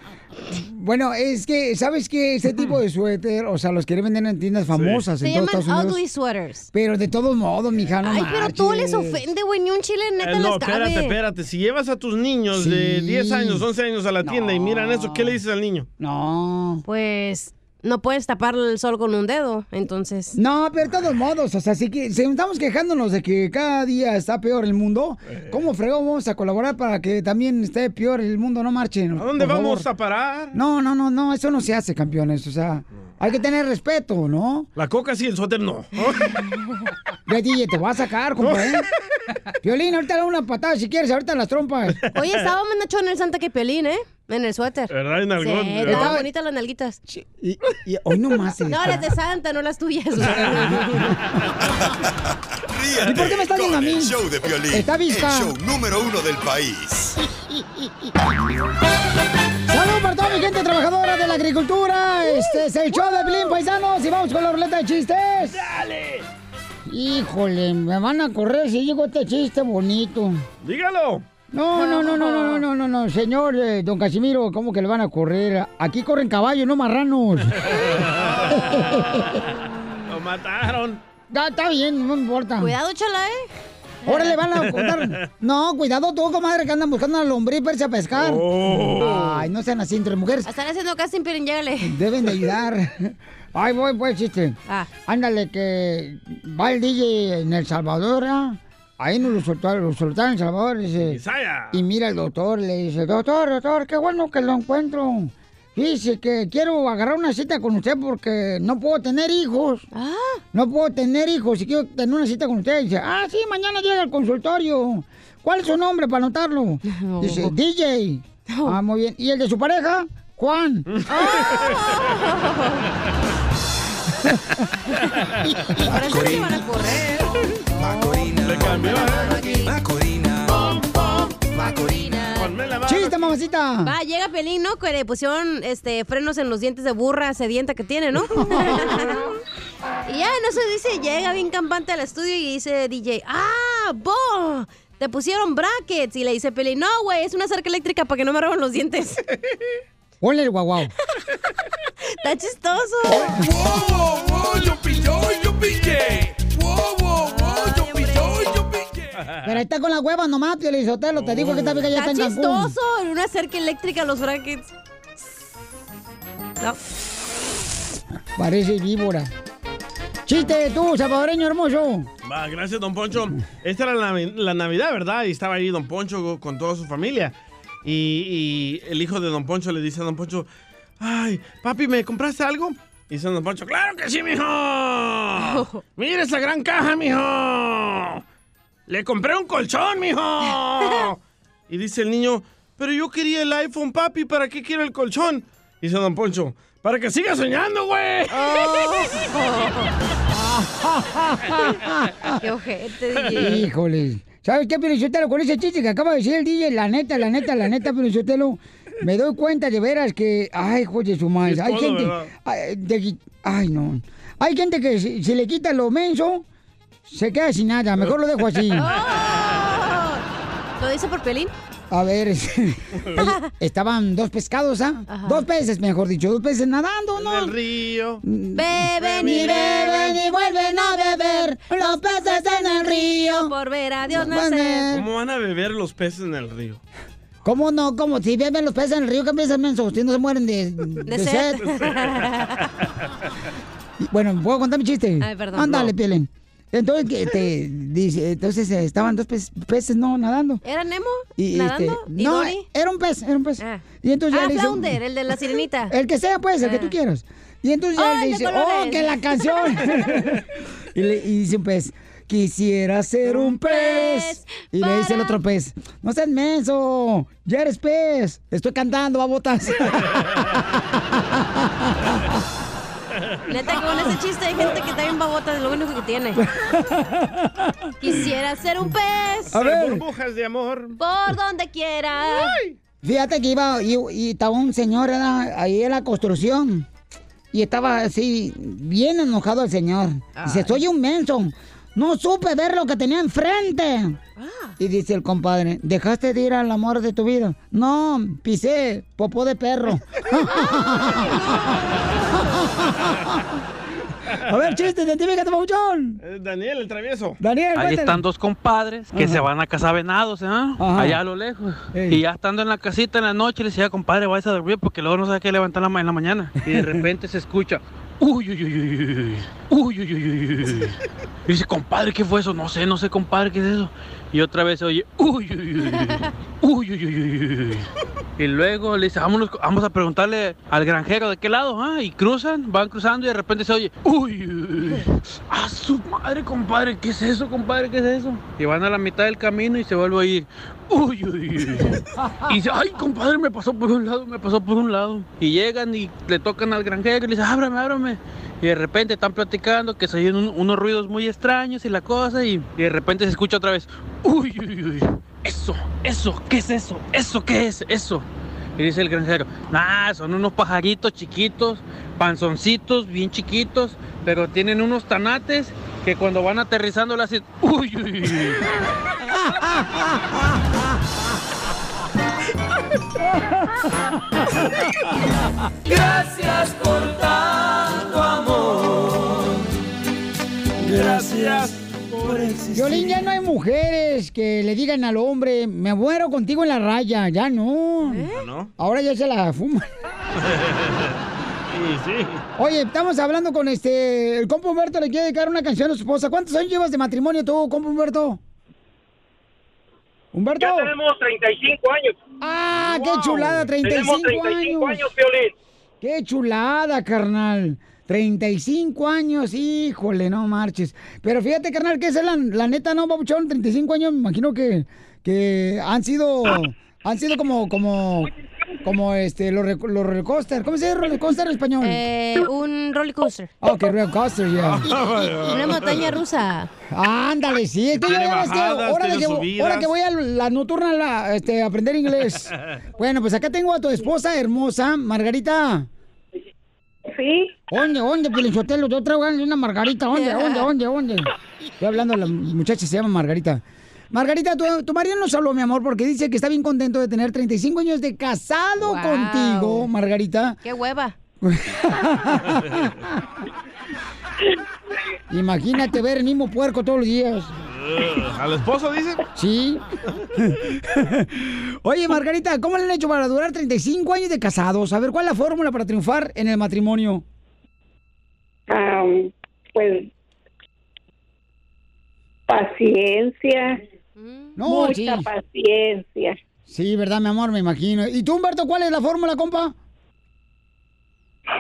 Bueno, es que, ¿sabes qué? Este [laughs] tipo de suéter, o sea, los quieren vender en tiendas famosas
Se
en todo
llaman
Estados Unidos.
ugly sweaters.
Pero de todos modos, mija, no
Ay, pero todo les
marches.
ofende, güey. Ni un chile neta
Eh, no,
les cabe.
espérate, espérate. Si llevas a tus niños de
Sí.
10 años, 11 años a la tienda y miran eso, ¿qué le dices al niño?
No.
Pues no puedes tapar el sol con un dedo, entonces.
No, pero de todos modos, o sea, si, que, si estamos quejándonos de que cada día está peor el mundo,
Eh.
¿cómo fregó vamos a colaborar para que también esté peor el mundo? No marchen.
¿A dónde vamos
favor.
a parar?
No, no, no, no, eso no se hace, campeones. O sea, hay que tener respeto, ¿no?
La coca sí, el suéter no. [laughs]
Ve, DJ, te voy a sacar, compa, ¿eh? Violín, ahorita le doy una patada si quieres, ahorita las trompas.
Oye, estaba más nacho en el Santa que Pelín, ¿eh? En el suéter.
¿Verdad? En
Sí,
algón.
estaban bonitas las nalguitas.
Y, y hoy no más.
No, las de Santa, no las tuyas.
Ríete [laughs]
¿Y por qué me estás viendo a mí?
el show de Piolín,
Está
el
visca.
show número uno del país.
Saludos para toda mi gente trabajadora de la agricultura. Este es el show de Blin Paisanos y vamos con la ruleta de chistes. ¡Dale! Híjole, me van a correr si digo este chiste bonito.
Dígalo.
No, no, no, no, no, no, no, no, señor, eh, don Casimiro, ¿cómo que le van a correr? Aquí corren caballos, no marranos. [laughs]
Lo mataron.
Ya, está bien, no importa.
Cuidado, chala, ¿eh?
Ahora le van a contar. No, cuidado tú, comadre, que andan buscando a lombriz para irse a pescar.
Oh.
Ay, no sean así entre mujeres.
Están haciendo casting, pero
Deben de ayudar. [laughs] Ay, voy, pues, chiste.
Ah.
Ándale, que va el DJ en El Salvador, ¿ah? Ahí nos lo soltaron, lo soltaron en El Salvador, dice.
Isaya.
Y mira el doctor, le dice, doctor, doctor, qué bueno que lo encuentro. Dice que quiero agarrar una cita con usted porque no puedo tener hijos.
Ah.
No puedo tener hijos y quiero tener una cita con usted. Dice, ah, sí, mañana llega al consultorio. ¿Cuál es su nombre para anotarlo? [laughs] Dice, DJ. Ah, muy bien. ¿Y el de su pareja? Juan. [laughs] [laughs]
Por eso se van a correr.
Le cambió, ¿eh?
Macorina.
Macorina.
Ponme la mano.
¡Chiste, mamacita!
Va, llega Pelín, ¿no? Que le pusieron este, frenos en los dientes de burra sedienta que tiene, ¿no? [laughs] Y ya, no se dice, llega bien campante al estudio y dice DJ, ¡ah, Bo! Te pusieron brackets. Y le dice Peli, no, güey, es una cerca eléctrica para que no me roben los dientes. [laughs]
Ponle el guau guau.
Está chistoso.
yo pilló y yo piqué.
Pero ahí está con la hueva nomás, Pio Lizotelo. Te digo que esta vieja ya está
Está
en Cancún.
chistoso. En una cerca eléctrica los brackets. No.
Parece víbora. Chiste, tú, salvadoreño hermoso.
Va, gracias, don Poncho. Esta era la, navi- la Navidad, ¿verdad? Y estaba ahí don Poncho co- con toda su familia. Y, y el hijo de don Poncho le dice a don Poncho, ay, papi, ¿me compraste algo? Y dice don Poncho, claro que sí, mijo. [laughs] Mira esa gran caja, mijo. Le compré un colchón, mijo. [laughs] Y dice el niño, pero yo quería el iPhone, papi, ¿para qué quiero el colchón? Y dice don Poncho, para que siga soñando, güey. [laughs]
Qué ojete.
Híjole. ¿Sabes qué, Pelichotelo? Con ese chiste que acaba de decir el DJ, la neta, la neta, la neta, Pelichotelo, me doy cuenta de veras que, ay, hijo de su madre, hay gente, ay, de- ay, no, hay gente que si, si le quita lo menso, se queda sin nada, mejor lo dejo así. [laughs]
¿Lo dice por Pelín?
A ver, [laughs] estaban dos pescados, ¿ah? Dos peces, mejor dicho, dos peces nadando, ¿no?
En el río.
Beben
y beben y vuelven a beber los peces en el río.
Por ver a Dios
Bueno,
nacer.
¿Cómo van a beber los peces en el río?
¿Cómo no? ¿Cómo? Si beben los peces en el río, ¿qué piensan, menso? Ustedes no se mueren de, de,
sed.
sed. [laughs] Bueno, ¿puedo contar mi chiste?
Ay, perdón.
Ándale,
No.
Pielen. Entonces, te dice, entonces eh, estaban dos pez- peces, no, nadando.
¿Era Nemo?
Y,
¿Nadando?
este,
¿Y
no,
Dory?
era un pez, era un pez. Y entonces
Ah,
dice-
Flounder, el de la sirenita. [laughs]
El que sea, pues, el que
Ah.
tú quieras. Y entonces ya
Oh, de
dice, oh, que la canción. [laughs] y, le, y dice un pez, quisiera ser un pez. Y le dice el otro pez, no seas menso, ya eres pez. Estoy cantando, babotas. [laughs]
Neta, con ese chiste hay gente que también babota, es lo único que tiene. [laughs] Quisiera ser un pez.
A ver.
Burbujas de amor.
Por donde quiera.
Fíjate que iba y, y estaba un señor ¿verdad? ahí en la construcción. Y estaba así, bien enojado el señor. Dice, soy un menso. No supe ver lo que tenía enfrente. Y dice el compadre, ¿dejaste de ir al amor de tu vida? No, pisé, popó de perro. [laughs] A ver, chiste, identifícate, Pauchón.
Eh, Daniel, el travieso.
Daniel,
Ahí
cuéntale.
están dos compadres que
Ajá.
se van a cazar venados, ¿eh?
Ajá.
Allá a lo lejos.
Ey.
Y ya estando en la casita en la noche, le decía, compadre, vayas a dormir porque luego no sabe qué levantar en la, en la mañana. Y de repente se escucha, uy, uy, uy, uy, uy, uy, uy, uy, uy. Y dice, compadre, ¿qué fue eso? No sé, no sé, compadre, ¿qué es eso? Y otra vez oye, uy, uy, uy, uy, Y luego le dice, vámonos, vamos a preguntarle al granjero de qué lado, ¿ah? Y cruzan, van cruzando y de repente se oye, uy, a su madre, compadre, ¿qué es eso, compadre? ¿Qué es eso? Y van a la mitad del camino y se vuelve a oír, uy. Y dice, ay, compadre, me pasó por un lado, me pasó por un lado. Y llegan y le tocan al granjero y le dicen, ábrame, ábrame. Y de repente están platicando que se oyen un- unos ruidos muy extraños y la cosa y, y de repente se escucha otra vez, uy, uy, uy. Eso, eso, ¿qué es eso? ¿Eso qué es? Eso. Y dice el granjero, nah, son unos pajaritos chiquitos, panzoncitos, bien chiquitos, pero tienen unos tanates que cuando van aterrizando le hacen, uy, uy, uy. [laughs]
Gracias por tanto amor. Gracias por existir.
Violín, ya no hay mujeres que le digan al hombre, me muero contigo en la raya. Ya no.
¿No?
Ahora ya se la fuman.
Sí, [laughs] sí.
Oye, estamos hablando con este. El compa Humberto le quiere dedicar una canción a su esposa. ¿Cuántos años llevas de matrimonio tú, compa Humberto? Humberto.
Ya tenemos 35 años.
Ah, qué chulada, 35,
Tenemos 35
años.
años.
Qué chulada, carnal. 35 años, híjole, no marches. Pero fíjate, carnal, que es la, la neta, ¿no, Babuchón? 35 años, me imagino que, que han sido, han sido como, como, como este, los, los roller coaster. ¿Cómo se dice roller coaster en español?
Eh, un roller coaster.
Ok, roller coaster, ya. [laughs]
Una montaña rusa.
Ándale, sí, es que yo
Tiene
ya ves que
bajadas,
ahora, que, ahora que voy a la nocturna la, este, a aprender inglés. [laughs] Bueno, pues acá tengo a tu esposa hermosa, Margarita.
sí.
¿Dónde, dónde, Pilinchotelo? Yo traigo una margarita. ¿Dónde, dónde, dónde, dónde? Estoy hablando, la muchacha se llama Margarita. Margarita, tu, tu marido nos habló, mi amor, porque dice que está bien contento de tener 35 años de casado
Wow.
contigo, Margarita.
¡Qué hueva! [laughs]
Imagínate ver el mismo puerco todos los días.
¿Al esposo dice?
Sí. [laughs] Oye, Margarita, ¿cómo le han hecho para durar 35 años de casados? A ver, ¿cuál es la fórmula para triunfar en el matrimonio?
Am, pues paciencia.
No,
mucha
sí.
paciencia.
Sí, ¿verdad, mi amor? Me imagino. ¿Y tú, Humberto, cuál es la fórmula, compa?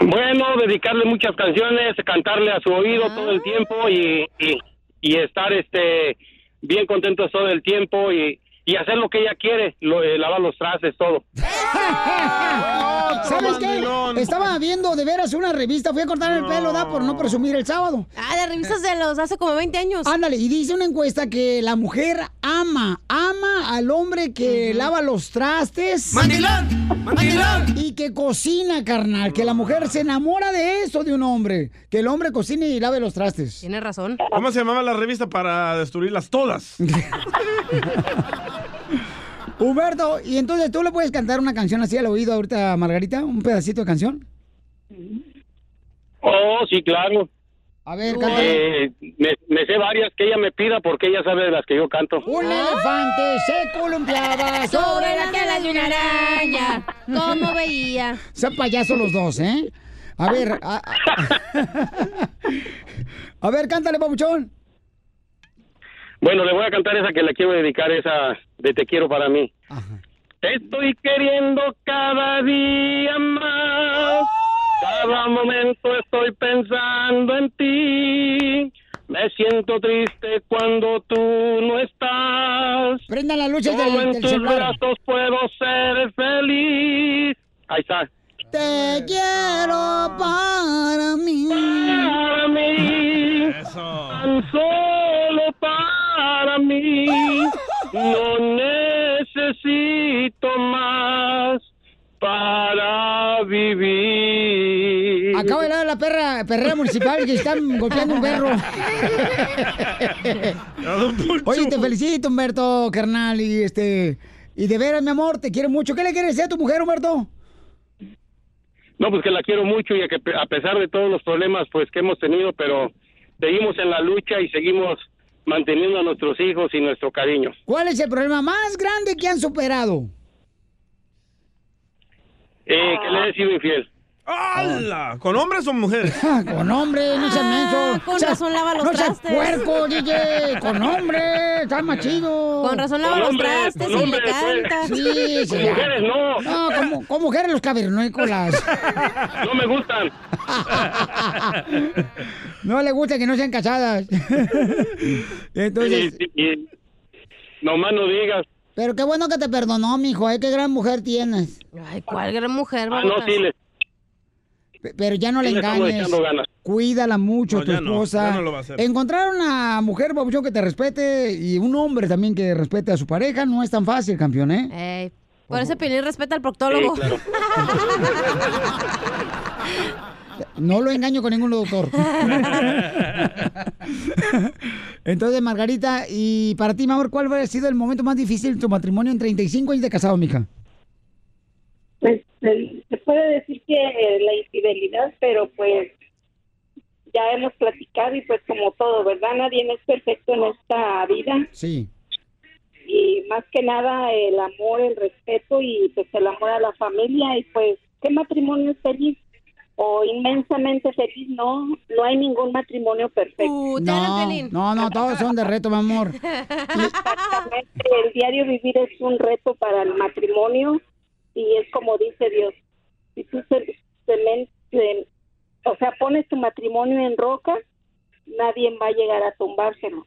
Bueno, dedicarle muchas canciones, cantarle a su oído todo el tiempo y, y, y estar este bien contentos todo el tiempo y, y hacer lo que ella quiere, lo, eh, lavar los trastes, todo. [laughs] [laughs]
¿Sabes qué? Estaba viendo de veras una revista, fui a cortar el pelo, ¿da? Por no presumir el sábado.
Ah, de revistas de los hace como 20 años.
Ándale, y dice una encuesta que la mujer ama, ama al hombre que lava los trastes.
¡Mandilón! ¡Mandilón!
Y que cocina, carnal. Que la mujer se enamora de eso de un hombre. Que el hombre cocine y lave los trastes.
Tiene razón.
¿Cómo se llamaba la revista para destruirlas todas? [laughs]
Humberto, y entonces tú le puedes cantar una canción así al oído ahorita a Margarita, un pedacito de canción.
Oh, sí, claro.
A ver,
Eh, me, me sé varias que ella me pida porque ella sabe de las que yo canto.
Un elefante se columpiaba
Sobre las alas de una araña. ¿Cómo veía? [laughs]
Son payasos los dos, ¿eh? A ver, a, a- [laughs] [laughs] a ver, cántale, papuchón.
Bueno, le voy a cantar esa que le quiero dedicar, esa de Te quiero para mí. Te estoy queriendo cada día más. Cada momento estoy pensando en ti. Me siento triste cuando tú no estás.
Prenda la lucha del,
en
del
tus
celular.
brazos puedo ser feliz. Ahí está.
Te quiero para mí.
Para mí. Tan
la perrera municipal que están golpeando un perro. [laughs] Oye, te felicito, Humberto, carnal, y este... Y de veras, mi amor, te quiero mucho. ¿Qué le quieres decir a tu mujer, Humberto?
No, pues que la quiero mucho y a que a pesar de todos los problemas pues que hemos tenido, pero seguimos en la lucha y seguimos manteniendo a nuestros hijos y nuestro cariño.
¿Cuál es el problema más grande que han superado?
Eh, que le he sido infiel.
¡Hala! ¿Con hombres o mujeres?
Con hombre, no seas menso.
Ah, con
O sea,
razón lava los
no seas
trastes.
puerco, DJ. Con hombre, está más chido.
Con razón lava los trastes y le canta.
Sí, [laughs] sí.
Con mujeres no.
No, con, con mujeres los cavernícolas.
No me gustan. [laughs]
No le gusta que no sean casadas. [laughs] Entonces,
Y- y- nomás no digas.
pero qué bueno que te perdonó, mijo. ¿eh? Qué gran mujer tienes.
Ay, ¿cuál gran mujer,
Ah, no, sí, le,
Pero ya no le engañes. Cuídala mucho,
No,
tu
ya no,
esposa.
ya no lo va a hacer.
Encontrar una mujer, babuchón, que te respete y un hombre también que respete a su pareja no es tan fácil, campeón, ¿eh?
Ey, por ese Pelín respeta al proctólogo.
Claro. [laughs]
No lo engaño con ningún doctor. [laughs] Entonces, Margarita, y para ti, mi amor, ¿cuál ha sido el momento más difícil de tu matrimonio en 35 años de casado, mija?
Pues se, puede decir que la infidelidad, pero pues ya hemos platicado y pues como todo, ¿verdad? Nadie es perfecto en esta vida
Sí.
y más que nada el amor, el respeto y pues el amor a la familia y pues qué matrimonio es feliz o inmensamente feliz, no, no hay ningún matrimonio perfecto.
No, no, no, todos son de reto, mi amor. [laughs]
Exactamente, el diario vivir es un reto para el matrimonio y es como dice Dios, si tú se, cemen- ce- o sea, pones tu matrimonio en roca, nadie va a llegar a tumbárselo.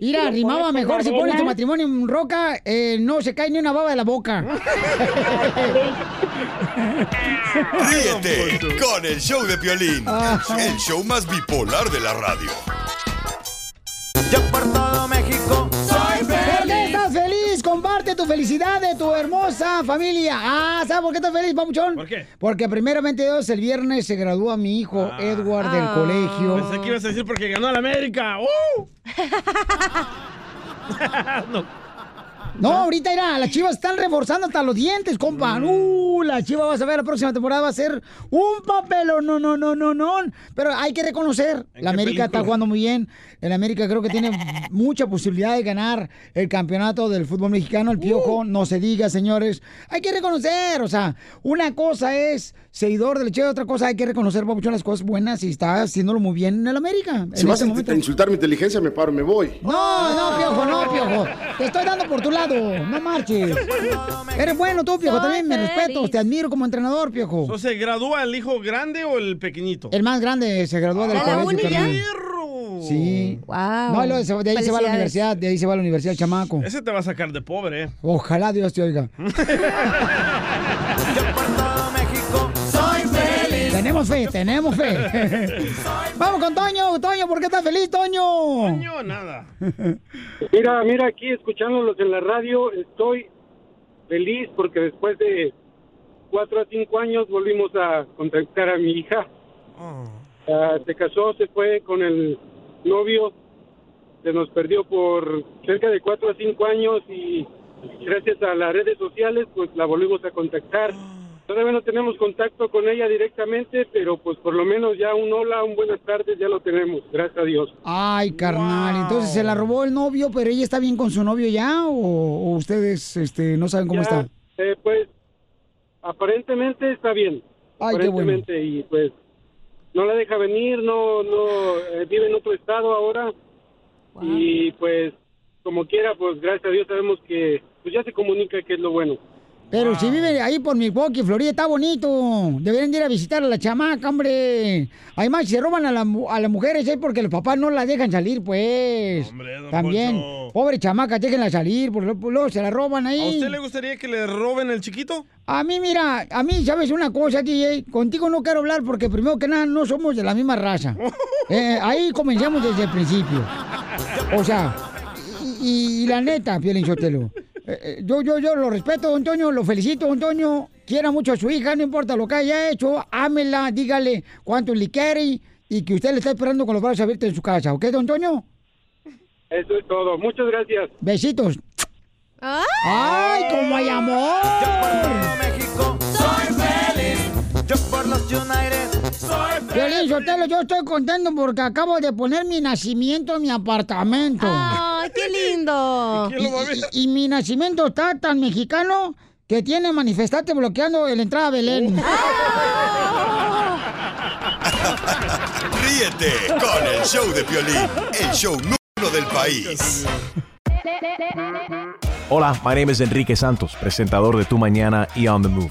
Mira,
Si
rimaba mejor si pones tu matrimonio en roca, eh, no se cae ni una baba de la boca. [laughs]
Ríete con el show de Piolín, el show más bipolar de la radio.
Yo por todo México
felicidad de tu hermosa familia. Ah, ¿sabes por qué estás feliz, papuchón?
¿Por qué?
Porque primeramente Dios, el viernes se gradúa mi hijo Edward del colegio.
Pensé que ibas a decir porque ganó la América. ¡Uh! [laughs] [laughs] no.
No, ahorita irá, las chivas están reforzando hasta los dientes, compa.
Mm.
Uh, la chiva vas a ver la próxima temporada va a ser un papel, no, no, no, no, no. Pero hay que reconocer, la América está jugando muy bien. El América creo que tiene mucha posibilidad de ganar el campeonato del fútbol mexicano. El
Uh.
piojo, no se diga, señores. Hay que reconocer, o sea, una cosa es seguidor del Che, otra cosa hay que reconocer, papuchón, las cosas buenas y está haciéndolo muy bien en el América.
Si
en
vas
este
a
momento.
insultar mi inteligencia, me paro, me voy.
No, no, piojo, no, piojo. Te estoy dando por tu lado, no marches. Eres bueno tú, piojo, también me respeto, te admiro como entrenador, piojo.
¿O ¿Se gradúa el hijo grande o el pequeñito?
El más grande se graduó del
¿A la
colegio. Sí.
Wow.
No, de ahí se va a la universidad, de ahí se va a la universidad el chamaco.
Ese te va a sacar de pobre, ¿eh?
Ojalá Dios te oiga. [laughs] Tenemos fe, tenemos fe. [laughs] Vamos con Toño, Toño, ¿por qué estás feliz, Toño?
Toño, nada. [laughs]
Mira, mira, aquí escuchándolos en la radio, estoy feliz porque después de cuatro a cinco años volvimos a contactar a mi hija. Ah, se casó, se fue con el novio, se nos perdió por cerca de cuatro a cinco años y gracias a las redes sociales pues la volvimos a contactar. Todavía no tenemos contacto con ella directamente, pero pues por lo menos ya un hola, un buenas tardes ya lo tenemos, gracias a Dios.
Ay, carnal, entonces se la robó el novio, pero ella está bien con su novio ya o, o ustedes este, no saben cómo
Ya,
está.
eh, pues aparentemente está bien.
Ay, qué bueno.
aparentemente y pues no la deja venir, no no eh, vive en otro estado ahora y pues como quiera, pues gracias a Dios sabemos que pues ya se comunica que es lo bueno.
Pero si vive ahí por Milwaukee, Florida, está bonito. Deberían de ir a visitar a la chamaca, hombre. Además, se roban a, la a las mujeres es porque los papás no la dejan salir, pues. También. Pobre chamaca, déjenla salir, porque luego- luego se la roban ahí.
¿A usted le gustaría que le roben el chiquito?
A mí, mira, a mí, ¿sabes una cosa, DJ? Contigo no quiero hablar porque primero que nada no somos de la misma raza. [laughs] Eh, ahí comenzamos desde el principio. O sea, y, y la neta, Piolín Sotelo, eh, eh, yo, yo, yo lo respeto, don Toño, lo felicito, don Toño. Quiera mucho a su hija, no importa lo que haya hecho, ámela, dígale cuánto le quiere y, que usted le está esperando con los brazos abiertos en su casa, ¿ok, don Toño?
Eso es todo. Muchas gracias.
Besitos. ¡Ay, cómo hay amor!
Soy feliz. Yo por los United. Soy
Piolín Sotelo, yo estoy contento porque acabo de poner mi nacimiento en mi apartamento.
¡Ay, qué [laughs] lindo!
Y, y- y mi nacimiento está tan mexicano que tiene manifestante bloqueando la entrada a Belén. [laughs]
Ríete con el show de Piolín, el show número del país.
Hola, my name is Enrique Santos, presentador de Tu Mañana y On the Move.